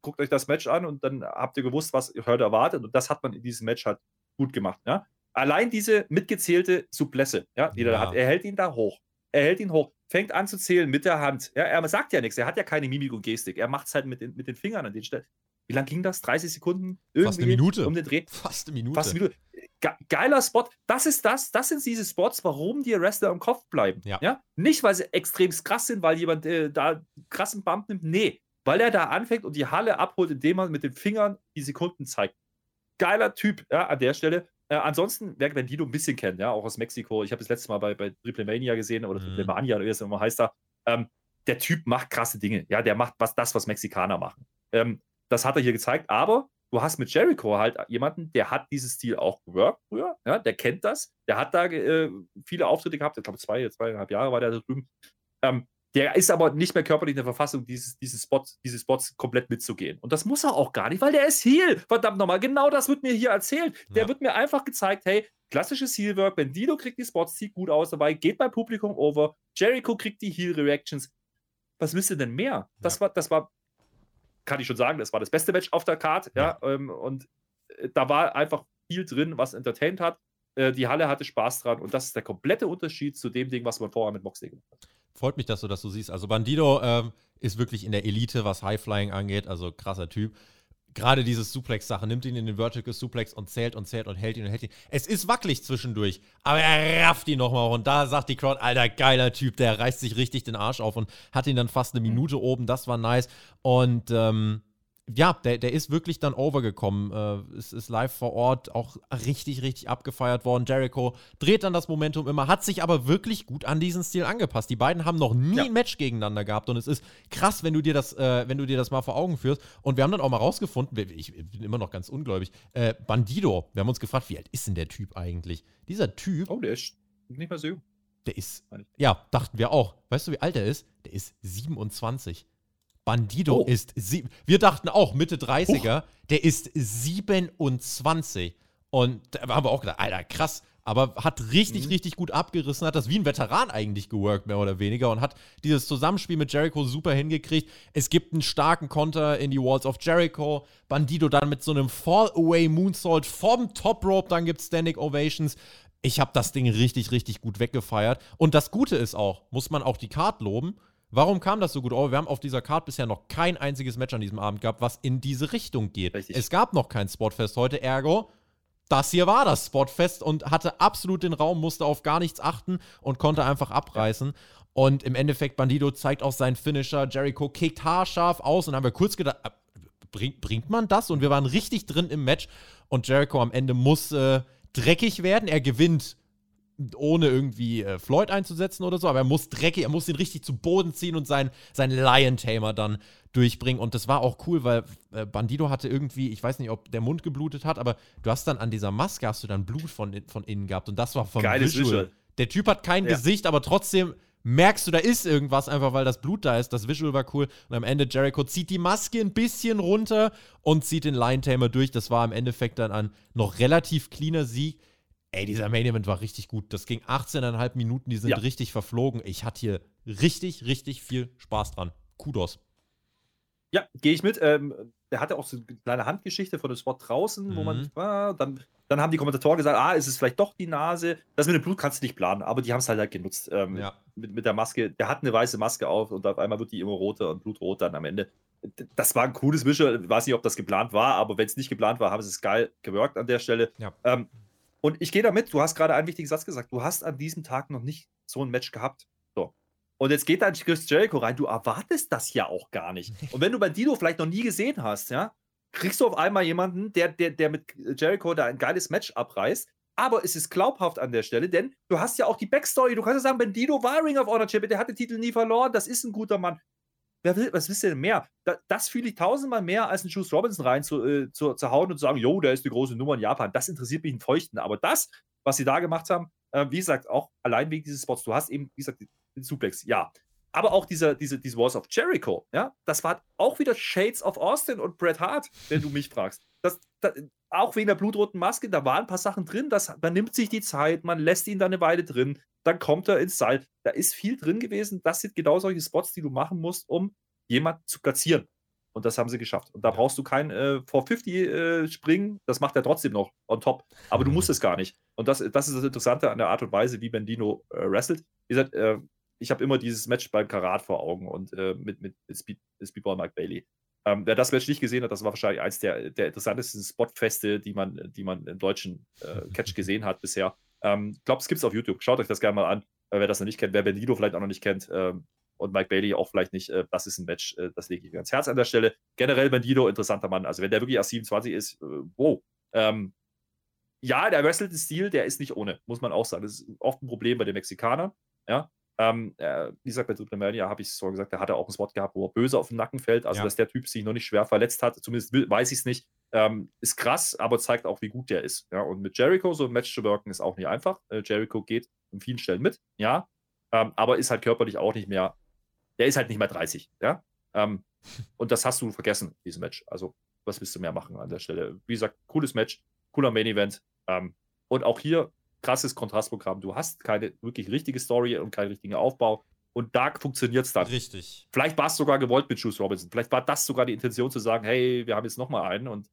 guckt euch das Match an und dann habt ihr gewusst, was ihr heute erwartet. Und das hat man in diesem Match halt gut gemacht. Ja? Allein diese mitgezählte Sublesse, ja, die ja. er hat, er hält ihn da hoch. Er hält ihn hoch, fängt an zu zählen mit der Hand. Ja, er sagt ja nichts, er hat ja keine Mimik und Gestik. Er macht es halt mit den, mit den Fingern an den Stellen. Wie lange ging das? 30 Sekunden? Irgendwie Fast eine Minute. Um den Dreh? Fast eine Minute. Fast eine Minute. Ge geiler Spot. Das ist das, das sind diese Spots, warum die Wrestler im Kopf bleiben. Ja. ja? Nicht, weil sie extrem krass sind, weil jemand äh, da krassen Bump nimmt. Nee, weil er da anfängt und die Halle abholt, indem er mit den Fingern die Sekunden zeigt. Geiler Typ, ja, an der Stelle. Äh, ansonsten, wer Bandido ein bisschen kennt, ja, auch aus Mexiko, ich habe das letzte Mal bei, bei Triple Mania gesehen oder mhm. Triple Mania, oder wie es immer heißt da. Ähm, der Typ macht krasse Dinge. Ja, der macht was, das, was Mexikaner machen. Ähm, das hat er hier gezeigt, aber du hast mit Jericho halt jemanden, der hat dieses Stil auch geworkt früher, ja, der kennt das, der hat da äh, viele Auftritte gehabt, ich glaube zwei, zweieinhalb Jahre war der da drüben. Ähm, der ist aber nicht mehr körperlich in der Verfassung, dieses, dieses Spot, diese Spots komplett mitzugehen. Und das muss er auch gar nicht, weil der ist Heal. Verdammt nochmal, genau das wird mir hier erzählt. Ja. Der wird mir einfach gezeigt, hey, klassisches Heal-Work, Bendito kriegt die Spots, sieht gut aus dabei, geht beim Publikum over, Jericho kriegt die Heal-Reactions. Was wisst ihr denn mehr? Das, ja. war, das war kann ich schon sagen, das war das beste Match auf der Card. Ja, ja ähm, und äh, da war einfach viel drin, was entertained hat. Äh, die Halle hatte Spaß dran und das ist der komplette Unterschied zu dem Ding, was man vorher mit Moxley gemacht hat. Freut mich, dass du das so siehst. Also Bandido ähm, ist wirklich in der Elite, was Highflying angeht, also krasser Typ gerade dieses Suplex-Sache, nimmt ihn in den Vertical Suplex und zählt und zählt und hält ihn und hält ihn. Es ist wackelig zwischendurch, aber er rafft ihn nochmal und da sagt die Crowd, alter, geiler Typ, der reißt sich richtig den Arsch auf und hat ihn dann fast eine Minute oben, das war nice. Und ähm, ja, der, der ist wirklich dann overgekommen. Äh, es ist live vor Ort auch richtig, richtig abgefeiert worden. Jericho dreht dann das Momentum immer, hat sich aber wirklich gut an diesen Stil angepasst. Die beiden haben noch nie ja. ein Match gegeneinander gehabt und es ist krass, wenn du dir das, äh, wenn du dir das mal vor Augen führst. Und wir haben dann auch mal rausgefunden, ich bin immer noch ganz ungläubig, äh, Bandido, wir haben uns gefragt, wie alt ist denn der Typ eigentlich? Dieser Typ. Oh, der ist nicht mehr so jung. Der ist, ja, dachten wir auch. Weißt du, wie alt er ist? Der ist 27. Bandido oh. ist, wir dachten auch Mitte 30er, oh. der ist 27. Und da haben wir auch gedacht, Alter, krass. Aber hat richtig, mhm. richtig gut abgerissen, hat das wie ein Veteran eigentlich geworkt, mehr oder weniger, und hat dieses Zusammenspiel mit Jericho super hingekriegt. Es gibt einen starken Konter in die Walls of Jericho. Bandido dann mit so einem Fall-Away-Moonsault vom Top Rope, dann gibt es Standing Ovations. Ich habe das Ding richtig, richtig gut weggefeiert. Und das Gute ist auch, muss man auch die Card loben, Warum kam das so gut over? Wir haben auf dieser Card bisher noch kein einziges Match an diesem Abend gehabt, was in diese Richtung geht. Richtig. Es gab noch kein Spotfest heute, ergo, das hier war das Spotfest und hatte absolut den Raum, musste auf gar nichts achten und konnte einfach abreißen. Und im Endeffekt, Bandido zeigt auch seinen Finisher. Jericho kickt haarscharf aus und haben wir kurz gedacht, äh, bringt, bringt man das? Und wir waren richtig drin im Match. Und Jericho am Ende muss äh, dreckig werden. Er gewinnt ohne irgendwie äh, Floyd einzusetzen oder so, aber er muss dreckig, er muss ihn richtig zu Boden ziehen und seinen sein Lion Tamer dann durchbringen. Und das war auch cool, weil äh, Bandido hatte irgendwie, ich weiß nicht, ob der Mund geblutet hat, aber du hast dann an dieser Maske hast du dann Blut von, von innen gehabt und das war vom Geiles Visual. Visual. Der Typ hat kein ja. Gesicht, aber trotzdem merkst du, da ist irgendwas, einfach weil das Blut da ist. Das Visual war cool. Und am Ende Jericho zieht die Maske ein bisschen runter und zieht den Lion Tamer durch. Das war im Endeffekt dann ein noch relativ cleaner Sieg. Ey, dieser Main Event war richtig gut. Das ging 18,5 Minuten, die sind ja. richtig verflogen. Ich hatte hier richtig, richtig viel Spaß dran. Kudos. Ja, gehe ich mit. Ähm, der hatte auch so eine kleine Handgeschichte von dem Spot draußen, mhm. wo man, ah, dann, dann haben die Kommentatoren gesagt, ah, ist es vielleicht doch die Nase. Das mit dem Blut kannst du nicht planen, aber die haben es halt, halt genutzt. Ähm, ja. mit, mit der Maske. Der hat eine weiße Maske auf und auf einmal wird die immer roter und blutrot dann am Ende. Das war ein cooles Visual. Ich weiß nicht, ob das geplant war, aber wenn es nicht geplant war, haben sie es geil gewirkt an der Stelle. Ja. Ähm, und ich gehe damit, du hast gerade einen wichtigen Satz gesagt, du hast an diesem Tag noch nicht so ein Match gehabt. So. Und jetzt geht dann Chris Jericho rein, du erwartest das ja auch gar nicht. Und wenn du bei Dino vielleicht noch nie gesehen hast, ja, kriegst du auf einmal jemanden, der, der, der mit Jericho da ein geiles Match abreißt. Aber es ist glaubhaft an der Stelle, denn du hast ja auch die Backstory. Du kannst ja sagen, Bandito war Ring of Honor Champion, der hat den Titel nie verloren, das ist ein guter Mann. Was wisst ihr denn mehr? Da, das fühle ich tausendmal mehr, als einen Juice Robinson rein zu, äh, zu, zu hauen und zu sagen, jo, der ist die große Nummer in Japan. Das interessiert mich in Feuchten. Aber das, was sie da gemacht haben, Äh, wie gesagt, auch allein wegen dieses Spots. Du hast eben, wie gesagt, den Suplex, ja. Aber auch dieser, diese, diese Walls of Jericho, ja, das war auch wieder Shades of Austin und Bret Hart, wenn du mich fragst. Das, das, auch wegen der blutroten Maske, da waren ein paar Sachen drin, das, man nimmt sich die Zeit, man lässt ihn da eine Weile drin, dann kommt er ins Seil. Da ist viel drin gewesen. Das sind genau solche Spots, die du machen musst, um jemanden zu platzieren. Und das haben sie geschafft. Und da brauchst du kein äh, 450 äh, springen, das macht er trotzdem noch on top. Aber du musst es gar nicht. Und das, das ist das Interessante an der Art und Weise, wie Bendino äh, wrestelt. Wie gesagt, äh, ich habe immer dieses Match beim Karat vor Augen und äh, mit, mit, Speed, Speedball Mike Bailey. Ähm, wer das Match nicht gesehen hat, das war wahrscheinlich eins der, der interessantesten Spotfeste, die man, die man im deutschen äh, Catch gesehen hat bisher. Ähm, ich glaube, es gibt es auf YouTube. Schaut euch das gerne mal an, wer das noch nicht kennt, wer Bendino vielleicht auch noch nicht kennt. Ähm, und Mike Bailey auch vielleicht nicht. Äh, das ist ein Match, äh, das lege ich mir ans Herz an der Stelle. Generell Bandido, interessanter Mann. Also, wenn der wirklich erst 27 ist, äh, wow. Ähm, ja, der wrestelt Stil, der ist nicht ohne, muss man auch sagen. Das ist oft ein Problem bei den Mexikanern. Ja. Ähm, äh, wie gesagt, bei Supermania habe ich es so gesagt, der hatte auch einen Spot gehabt, wo er böse auf den Nacken fällt. Also, ja. dass der Typ sich noch nicht schwer verletzt hat, zumindest weiß ich es nicht. Ähm, ist krass, aber zeigt auch, wie gut der ist. Ja, und mit Jericho so ein Match zu wirken, ist auch nicht einfach. Äh, Jericho geht an vielen Stellen mit, ja, ähm, aber ist halt körperlich auch nicht mehr der ist halt nicht mehr 30. Ja? Ähm, und das hast du vergessen, dieses Match. Also, was willst du mehr machen an der Stelle? Wie gesagt, cooles Match, cooler Main Event. Ähm, und auch hier krasses Kontrastprogramm. Du hast keine wirklich richtige Story und keinen richtigen Aufbau. Und da funktioniert es dann. Richtig. Vielleicht war es sogar gewollt mit Juice Robinson. Vielleicht war das sogar die Intention zu sagen, hey, wir haben jetzt nochmal einen und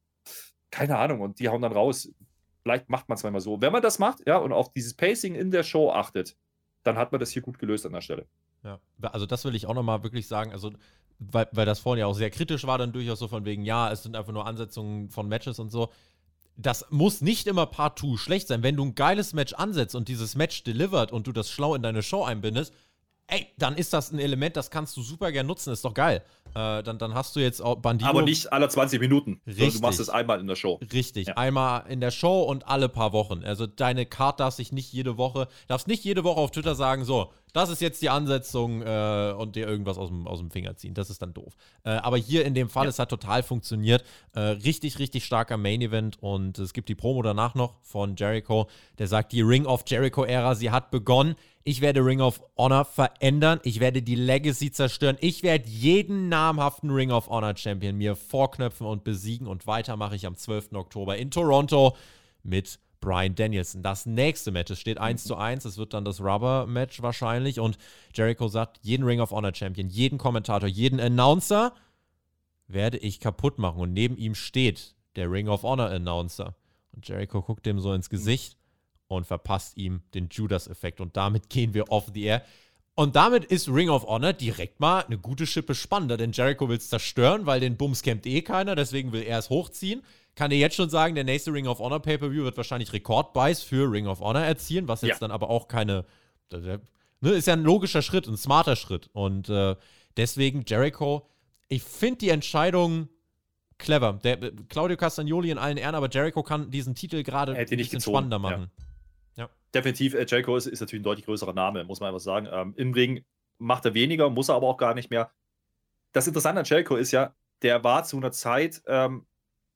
keine Ahnung. Und die hauen dann raus. Vielleicht macht man es manchmal so. Wenn man das macht, ja, und auf dieses Pacing in der Show achtet, dann hat man das hier gut gelöst an der Stelle. Ja, also das will ich auch nochmal wirklich sagen, also weil, weil das vorhin ja auch sehr kritisch war, dann durchaus so von wegen, ja, es sind einfach nur Ansetzungen von Matches und so. Das muss nicht immer partout schlecht sein. Wenn du ein geiles Match ansetzt und dieses Match delivert und du das schlau in deine Show einbindest, ey, dann ist das ein Element, das kannst du super gern nutzen, ist doch geil. Äh, dann, dann hast du jetzt auch Bandido. Aber nicht alle 20 Minuten. Richtig. Du machst es einmal in der Show. Richtig, ja. einmal in der Show und alle paar Wochen. Also deine Card darf sich nicht jede Woche, darfst nicht jede Woche auf Twitter sagen, so, das ist jetzt die Ansetzung äh, und dir irgendwas aus dem, aus dem Finger ziehen. Das ist dann doof. Äh, aber hier in dem Fall, ja. es hat total funktioniert. Äh, richtig, richtig starker Main Event und es gibt die Promo danach noch von Jericho, der sagt, die Ring of Jericho-Ära, sie hat begonnen. Ich werde Ring of Honor verändern. Ich werde die Legacy zerstören. Ich werde jeden namhaften Ring of Honor Champion mir vorknöpfen und besiegen. Und weiter mache ich am 12. Oktober in Toronto mit Brian Danielson. Das nächste Match, es steht 1 zu 1, es wird dann das Rubber-Match wahrscheinlich und Jericho sagt, jeden Ring of Honor Champion, jeden Kommentator, jeden Announcer werde ich kaputt machen und neben ihm steht der Ring of Honor Announcer. Und Jericho guckt dem so ins Gesicht und verpasst ihm den Judas-Effekt und damit gehen wir off the air. Und damit ist Ring of Honor direkt mal eine gute Schippe spannender, denn Jericho will es zerstören, weil den Bums kämpft eh keiner, deswegen will er es hochziehen kann dir jetzt schon sagen, der nächste Ring of Honor Pay-Per-View wird wahrscheinlich Rekordbuys für Ring of Honor erzielen, was jetzt ja. dann aber auch keine. Ne, ist ja ein logischer Schritt, ein smarter Schritt. Und äh, deswegen Jericho, ich finde die Entscheidung clever. Der, Claudio Castagnoli in allen Ehren, aber Jericho kann diesen Titel gerade ein bisschen spannender machen. Ja. ja. Definitiv, äh, Jericho ist, ist, natürlich ein deutlich größerer Name, muss man einfach sagen. Ähm, Im Ring macht er weniger, muss er aber auch gar nicht mehr. Das Interessante an Jericho ist ja, der war zu einer Zeit, ähm,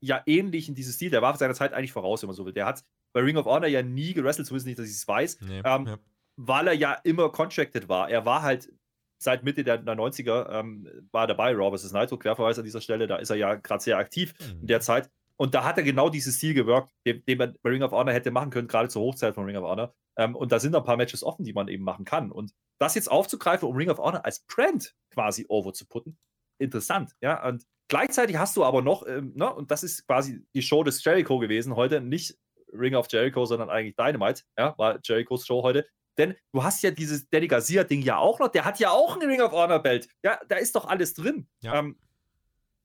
ja ähnlich in diesem Stil. Der war seiner Zeit eigentlich voraus, wenn man so will. Der hat bei Ring of Honor ja nie gewrestelt, zumindest nicht, dass ich es weiß, nee, ähm, ja. weil er ja immer contracted war. Er war halt seit Mitte der, der 90er ähm, war dabei, Raw vs. Nitro, Querverweis an dieser Stelle, da ist er ja gerade sehr aktiv mhm. in der Zeit. Und da hat er genau dieses Stil gewirkt, den, den, man bei Ring of Honor hätte machen können, gerade zur Hochzeit von Ring of Honor. Ähm, und da sind ein paar Matches offen, die man eben machen kann. Und das jetzt aufzugreifen, um Ring of Honor als Brand quasi over zu putten, interessant. Ja, und Gleichzeitig hast du aber noch, ähm, ne, und das ist quasi die Show des Jericho gewesen heute, nicht Ring of Jericho, sondern eigentlich Dynamite, ja, war Jerichos Show heute. Denn du hast ja dieses Danny Garcia-Ding ja auch noch, der hat ja auch ein Ring of Honor-Belt. Ja, da ist doch alles drin. Ja. Ähm,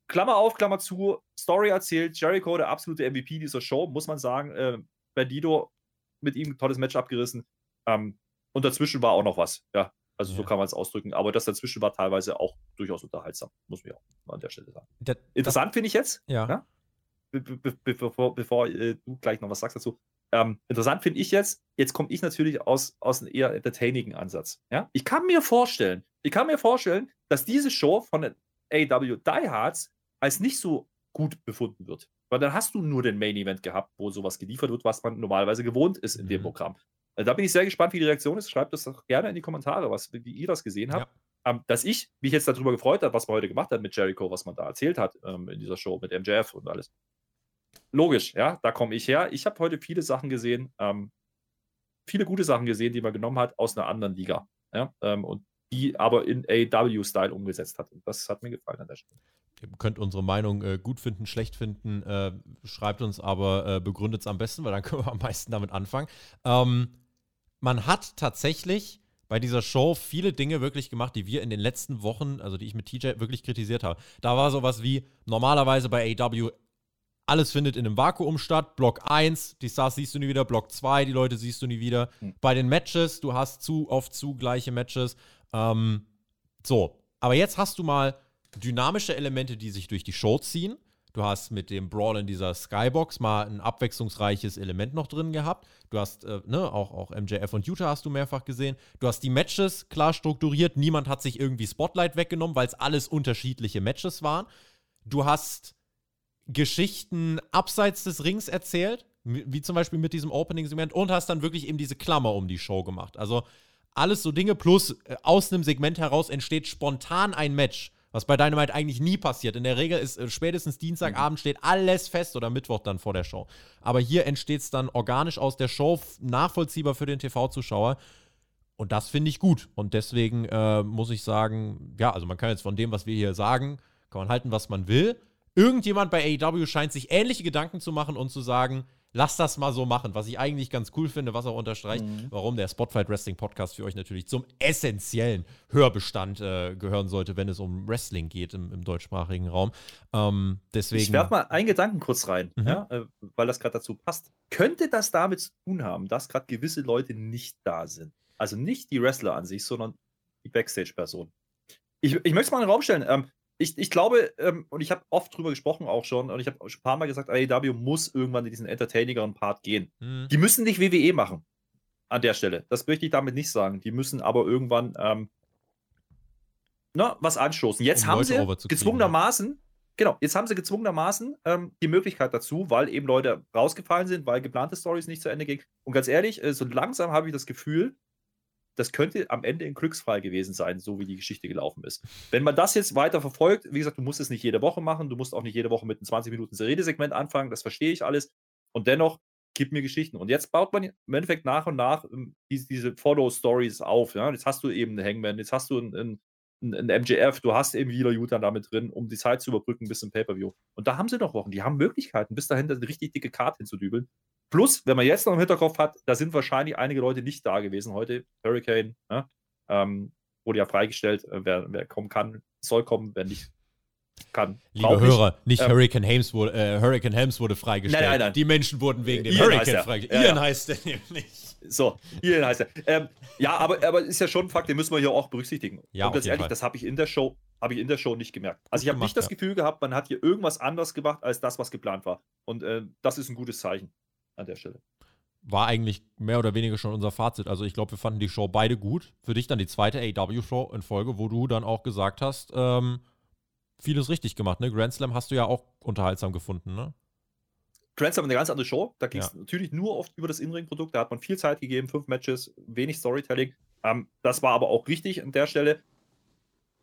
Klammer auf, Klammer zu, Story erzählt, Jericho, der absolute MVP dieser Show, muss man sagen. Äh, Bandido mit ihm ein tolles Match abgerissen. Ähm, und dazwischen war auch noch was. Ja, also ja. so kann man es ausdrücken. Aber das dazwischen war teilweise auch durchaus unterhaltsam, muss man auch an der Stelle sagen. Das, Interessant finde ich jetzt, ja. ja be be be bevor, bevor äh, du gleich noch was sagst dazu. Ähm, interessant finde ich jetzt, jetzt komme ich natürlich aus, aus einem eher entertainigen Ansatz. Ja? Ich kann mir vorstellen, ich kann mir vorstellen, dass diese Show von AW Die Hards als nicht so gut befunden wird. Weil dann hast du nur den Main Event gehabt, wo sowas geliefert wird, was man normalerweise gewohnt ist in mhm. dem Programm. Also da bin ich sehr gespannt, wie die Reaktion ist. Schreibt das doch gerne in die Kommentare, was, wie ihr das gesehen habt. Ja. Ähm, dass ich mich jetzt darüber gefreut habe, was man heute gemacht hat mit Jericho, was man da erzählt hat ähm, in dieser Show mit MJF und alles. Logisch, ja, da komme ich her. Ich habe heute viele Sachen gesehen, ähm, viele gute Sachen gesehen, die man genommen hat aus einer anderen Liga. Ja, ähm, und die aber in AW-Style umgesetzt hat. Und das hat mir gefallen an der Stelle. Ihr könnt unsere Meinung äh, gut finden, schlecht finden, äh, schreibt uns aber, äh, begründet es am besten, weil dann können wir am meisten damit anfangen. Ähm, man hat tatsächlich bei dieser Show viele Dinge wirklich gemacht, die wir in den letzten Wochen, also die ich mit TJ wirklich kritisiert habe. Da war sowas wie normalerweise bei AW alles findet in einem Vakuum statt. Block 1, die Stars siehst du nie wieder. Block 2, die Leute siehst du nie wieder. Mhm. Bei den Matches, du hast zu oft zu gleiche Matches. Ähm, so, aber jetzt hast du mal dynamische Elemente, die sich durch die Show ziehen. Du hast mit dem Brawl in dieser Skybox mal ein abwechslungsreiches Element noch drin gehabt. Du hast, äh, ne, auch, auch MJF und Utah hast du mehrfach gesehen. Du hast die Matches klar strukturiert. Niemand hat sich irgendwie Spotlight weggenommen, weil es alles unterschiedliche Matches waren. Du hast Geschichten abseits des Rings erzählt, wie zum Beispiel mit diesem Opening-Segment, und hast dann wirklich eben diese Klammer um die Show gemacht. Also alles so Dinge, plus äh, aus einem Segment heraus entsteht spontan ein Match was bei Dynamite eigentlich nie passiert. In der Regel ist äh, spätestens Dienstagabend mhm. steht alles fest oder Mittwoch dann vor der Show. Aber hier entsteht es dann organisch aus der Show, nachvollziehbar für den TV-Zuschauer. Und das finde ich gut. Und deswegen äh, muss ich sagen, ja, also man kann jetzt von dem, was wir hier sagen, kann man halten, was man will. Irgendjemand bei AEW scheint sich ähnliche Gedanken zu machen und zu sagen, lass das mal so machen, was ich eigentlich ganz cool finde, was auch unterstreicht, mhm. warum der Spotlight Wrestling Podcast für euch natürlich zum essentiellen Hörbestand äh, gehören sollte, wenn es um Wrestling geht im, im deutschsprachigen Raum. Ähm, deswegen. Ich werfe mal einen Gedanken kurz rein, mhm. ja, äh, weil das gerade dazu passt. Könnte das damit zu tun haben, dass gerade gewisse Leute nicht da sind? Also nicht die Wrestler an sich, sondern die Backstage-Person. Ich, ich möchte es mal in den Raum stellen. Ähm, ich, ich glaube, ähm, und ich habe oft drüber gesprochen auch schon, und ich habe schon ein paar Mal gesagt, AEW muss irgendwann in diesen entertainigeren Part gehen. Mhm. Die müssen nicht WWE machen an der Stelle. Das möchte ich damit nicht sagen. Die müssen aber irgendwann ähm, na, was anstoßen. Jetzt um haben Leute sie gezwungenermaßen, ja. genau, jetzt haben sie gezwungenermaßen ähm, die Möglichkeit dazu, weil eben Leute rausgefallen sind, weil geplante Stories nicht zu Ende gingen. Und ganz ehrlich, äh, so langsam habe ich das Gefühl, das könnte am Ende ein Glücksfall gewesen sein, so wie die Geschichte gelaufen ist. Wenn man das jetzt weiter verfolgt, wie gesagt, du musst es nicht jede Woche machen, du musst auch nicht jede Woche mit einem 20 Minuten Redesegment anfangen, das verstehe ich alles. Und dennoch, gib mir Geschichten. Und jetzt baut man im Endeffekt nach und nach ähm, diese, Follow-Stories auf. Ja? Jetzt hast du eben einen Hangman, jetzt hast du einen, einen, einen MJF, du hast eben wieder Utah damit drin, um die Zeit zu überbrücken bis zum Pay-Per-View. Und da haben sie noch Wochen, die haben Möglichkeiten, bis dahin eine richtig dicke Karte hinzudübeln. Plus, wenn man jetzt noch im Hinterkopf hat, da sind wahrscheinlich einige Leute nicht da gewesen heute. Hurricane ne? ähm, wurde ja freigestellt. Äh, wer, wer, kommen kann, soll kommen. Wer nicht kann. Liebe Hörer, nicht ähm, Hurricane, Helms wurde, äh, Hurricane Helms wurde freigestellt. Nein, nein, nein. Die Menschen wurden wegen dem Ian Hurricane freigestellt. Ian ja. heißt er nämlich. So, Ian heißt er. Ähm, ja, aber, aber ist ja schon ein Fakt, den müssen wir hier auch berücksichtigen. Ja, Und ganz ehrlich, Fall. das habe ich in der Show habe ich in der Show nicht gemerkt. Also ich habe nicht das ja. Gefühl gehabt, man hat hier irgendwas anders gemacht als das, was geplant war. Und äh, das ist ein gutes Zeichen an der Stelle. War eigentlich mehr oder weniger schon unser Fazit. Also ich glaube, wir fanden die Show beide gut. Für dich dann die zweite AEW-Show in Folge, wo du dann auch gesagt hast, ähm, vieles richtig gemacht. Ne? Grand Slam hast du ja auch unterhaltsam gefunden, ne? Grand Slam eine ganz andere Show. Da ging es ja. natürlich nur oft über das In-Ring-Produkt. Da hat man viel Zeit gegeben, fünf Matches, wenig Storytelling. Ähm, das war aber auch richtig an der Stelle.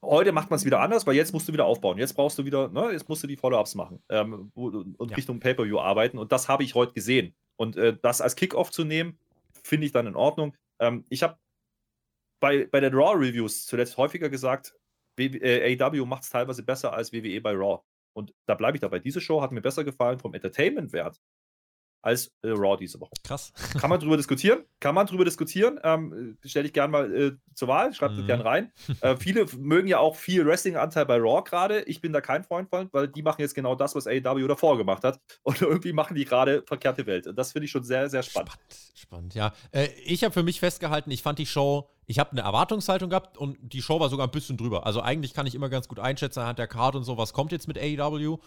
Heute macht man es wieder anders, weil jetzt musst du wieder aufbauen. Jetzt brauchst du wieder, ne, jetzt musst du die Follow-ups machen ähm, und ja. Richtung Pay-Per-View arbeiten. Und das habe ich heute gesehen. Und äh, das als Kickoff zu nehmen, finde ich dann in Ordnung. Ähm, ich habe bei, bei den Raw-Reviews zuletzt häufiger gesagt, äh, AW macht es teilweise besser als WWE bei Raw. Und da bleibe ich dabei. Diese Show hat mir besser gefallen vom Entertainment-Wert als äh, Raw diese Woche. Krass. Kann man drüber diskutieren? Kann man drüber diskutieren? Ähm, Stelle ich gerne mal äh, zur Wahl, schreibt mhm. das gerne rein. Äh, viele mögen ja auch viel Wrestling-Anteil bei Raw gerade. Ich bin da kein Freund von, weil die machen jetzt genau das, was AEW davor gemacht hat. Und irgendwie machen die gerade verkehrte Welt. Und das finde ich schon sehr, sehr spannend. Spannend, spannend ja. Äh, ich habe für mich festgehalten, ich fand die Show ich habe eine Erwartungshaltung gehabt und die Show war sogar ein bisschen drüber. Also eigentlich kann ich immer ganz gut einschätzen anhand der Karte und so, was kommt jetzt mit AEW.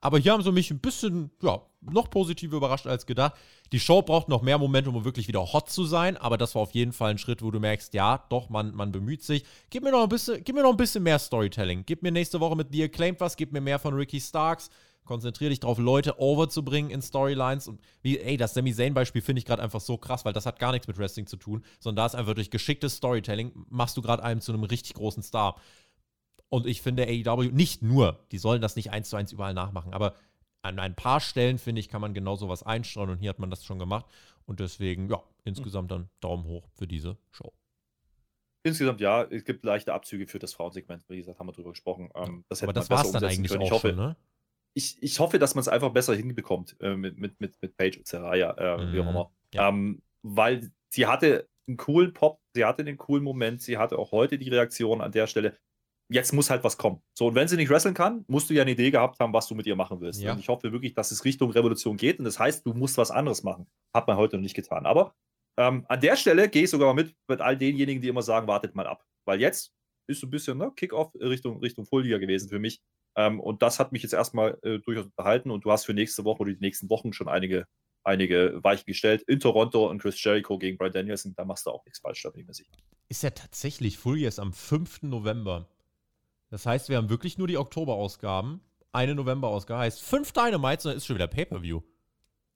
Aber hier haben sie mich ein bisschen, ja, noch positiver überrascht als gedacht. Die Show braucht noch mehr Momentum, um wirklich wieder hot zu sein, aber das war auf jeden Fall ein Schritt, wo du merkst, ja, doch, man, man bemüht sich. Gib mir noch ein bisschen, gib mir noch ein bisschen mehr Storytelling. Gib mir nächste Woche mit The Acclaimed was, gib mir mehr von Ricky Starks, Konzentriere dich darauf, Leute overzubringen in Storylines. Und wie, ey, das Sami Zayn-Beispiel finde ich gerade einfach so krass, weil das hat gar nichts mit Wrestling zu tun, sondern da ist einfach durch geschicktes Storytelling, machst du gerade einen zu einem richtig großen Star. Und ich finde AEW nicht nur, die sollen das nicht eins zu eins überall nachmachen, aber an ein paar Stellen, finde ich, kann man genau sowas einstreuen und hier hat man das schon gemacht. Und deswegen, ja, insgesamt dann Daumen hoch für diese Show. Insgesamt ja, es gibt leichte Abzüge für das Frauensegment, wie gesagt, haben wir drüber gesprochen. Ähm, das Aber das war es dann eigentlich können. auch ich hoffe, schon, ne? Ich, ich hoffe, dass man es einfach besser hinbekommt äh, mit, mit, mit, mit Paige und Seraya, äh, mhm. wie auch mhm. immer. Ja. Ähm, weil sie hatte einen coolen Pop, sie hatte einen coolen Moment, sie hatte auch heute die Reaktion an der Stelle jetzt muss halt was kommen. So, und wenn sie nicht wresteln kann, musst du ja eine Idee gehabt haben, was du mit ihr machen willst. Ja. Und ich hoffe wirklich, dass es Richtung Revolution geht. Und das heißt, du musst was anderes machen. Hat man heute noch nicht getan. Aber ähm, an der Stelle gehe ich sogar mal mit mit all denjenigen, die immer sagen, wartet mal ab. Weil jetzt ist so ein bisschen ne, Kickoff Richtung, Richtung Fullliga gewesen für mich. Ähm, und das hat mich jetzt erstmal äh, durchaus unterhalten. Und du hast für nächste Woche oder die nächsten Wochen schon einige, einige Weichen gestellt. In Toronto und Chris Jericho gegen Brian Danielson. Da machst du auch nichts falsch, da bin ich mir sicher. Ist ja tatsächlich Full am 5. November. Das heißt, wir haben wirklich nur die Oktober-Ausgaben. Eine November-Ausgabe heißt fünf Dynamites und dann ist schon wieder Pay-Per-View.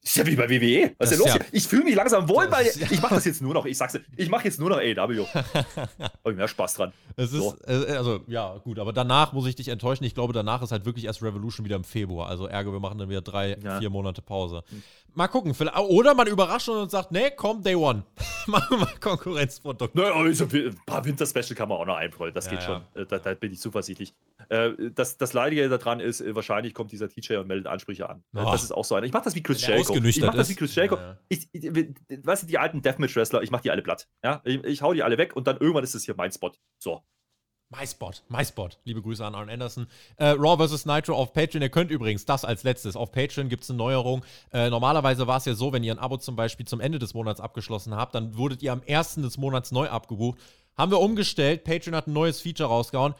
Ist ja wie bei WWE. Was ist denn los ja, Ich fühle mich langsam wohl, weil ja. ich mache das jetzt nur noch. Ich sag's dir, ich mache jetzt nur noch AEW. Habe ich mehr Spaß dran. Es so. ist, äh, also, ja, gut, aber danach muss ich dich enttäuschen. Ich glaube, danach ist halt wirklich erst Revolution wieder im Februar. Also, Ärger, wir machen dann wieder drei, ja. vier Monate Pause. Hm. Mal gucken. Oder man überrascht uns und sagt, nee, komm, Day One. Machen wir Konkurrenzprodukt. Naja, also, ein paar Winter-Special kann man auch noch einrollen. Das geht schon. Äh, da, da, bin ich zuversichtlich. Äh, das, das Leidige daran ist, wahrscheinlich kommt dieser TJ und meldet Ansprüche an. Oh. Das ist auch so einer. Ich mache das wie Chris Jericho ausgenüchtert ich mach das wie Chris Jericho. Ja, Ich, ich, weißt du, die alten Deathmatch-Wrestler, ich mach die alle platt. Ja? Ich, ich hau die alle weg und dann irgendwann ist das hier mein Spot. So. My Spot, My Spot. Liebe Grüße an Aaron Anderson. Äh, Raw vs. Nitro auf Patreon. Ihr könnt übrigens das als letztes. Auf Patreon gibt es eine Neuerung. Äh, normalerweise war es ja so, wenn ihr ein Abo zum Beispiel zum Ende des Monats abgeschlossen habt, dann wurdet ihr am ersten des Monats neu abgebucht. Haben wir umgestellt. Patreon hat ein neues Feature rausgehauen.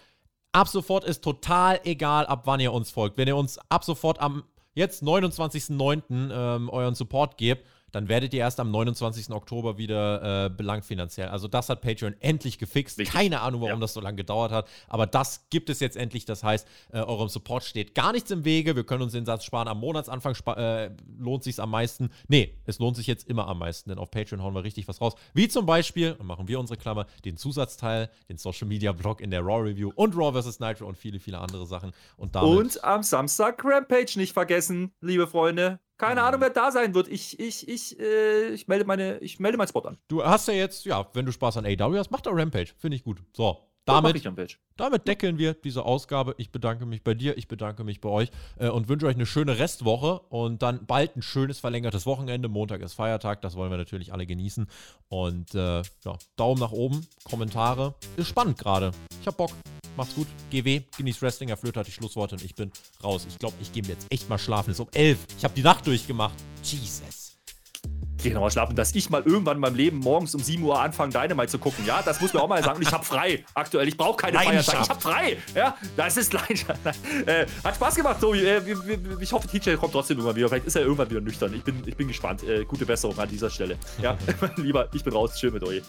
Ab sofort ist total egal, ab wann ihr uns folgt. Wenn ihr uns ab sofort am jetzt 29.09. Ähm, euren Support gebt, dann werdet ihr erst am 29. Oktober wieder äh, belangt finanziell. Also das hat Patreon endlich gefixt. Wichtig. Keine Ahnung, warum ja. das so lange gedauert hat, aber das gibt es jetzt endlich. Das heißt, äh, eurem Support steht gar nichts im Wege. Wir können uns den Satz sparen. Am Monatsanfang äh, lohnt sich am meisten. Nee, es lohnt sich jetzt immer am meisten, denn auf Patreon hauen wir richtig was raus. Wie zum Beispiel, machen wir unsere Klammer, den Zusatzteil, den Social Media Blog in der Raw Review und Raw vs. Nitro und viele, viele andere Sachen. Und, damit und am Samstag Rampage nicht vergessen, liebe Freunde. Keine Ahnung, wer da sein wird. Ich, ich, ich, äh, ich melde meine, ich melde meinen Spot an. Du hast ja jetzt, ja, wenn du Spaß an AW hast, mach doch Rampage. Finde ich gut. So, damit, damit deckeln wir diese Ausgabe. Ich bedanke mich bei dir, ich bedanke mich bei euch äh, und wünsche euch eine schöne Restwoche und dann bald ein schönes verlängertes Wochenende. Montag ist Feiertag, das wollen wir natürlich alle genießen. Und äh, ja, Daumen nach oben, Kommentare. Ist spannend gerade. Ich hab Bock. Macht's gut. GW, genießt Wrestling. Herr Flöter hat die Schlussworte und ich bin raus. Ich glaube, ich gehe mir jetzt echt mal schlafen. Es ist um elf. Ich habe die Nacht durchgemacht. Jesus geh nochmal schlafen, dass ich mal irgendwann in meinem Leben morgens um 7 Uhr anfange, Dynamite zu gucken. Ja, das muss mir auch mal sagen. Und ich habe frei aktuell. Ich brauche keine Feiertage. Ich habe frei. Ja, das ist Leidenschaft. Äh, hat Spaß gemacht, Tobi. Äh, ich hoffe, TJ kommt trotzdem irgendwann wieder. Vielleicht ist er irgendwann wieder nüchtern. Ich bin, ich bin gespannt. Äh, gute Besserung an dieser Stelle. Ja, lieber, ich bin raus. Schön mit euch.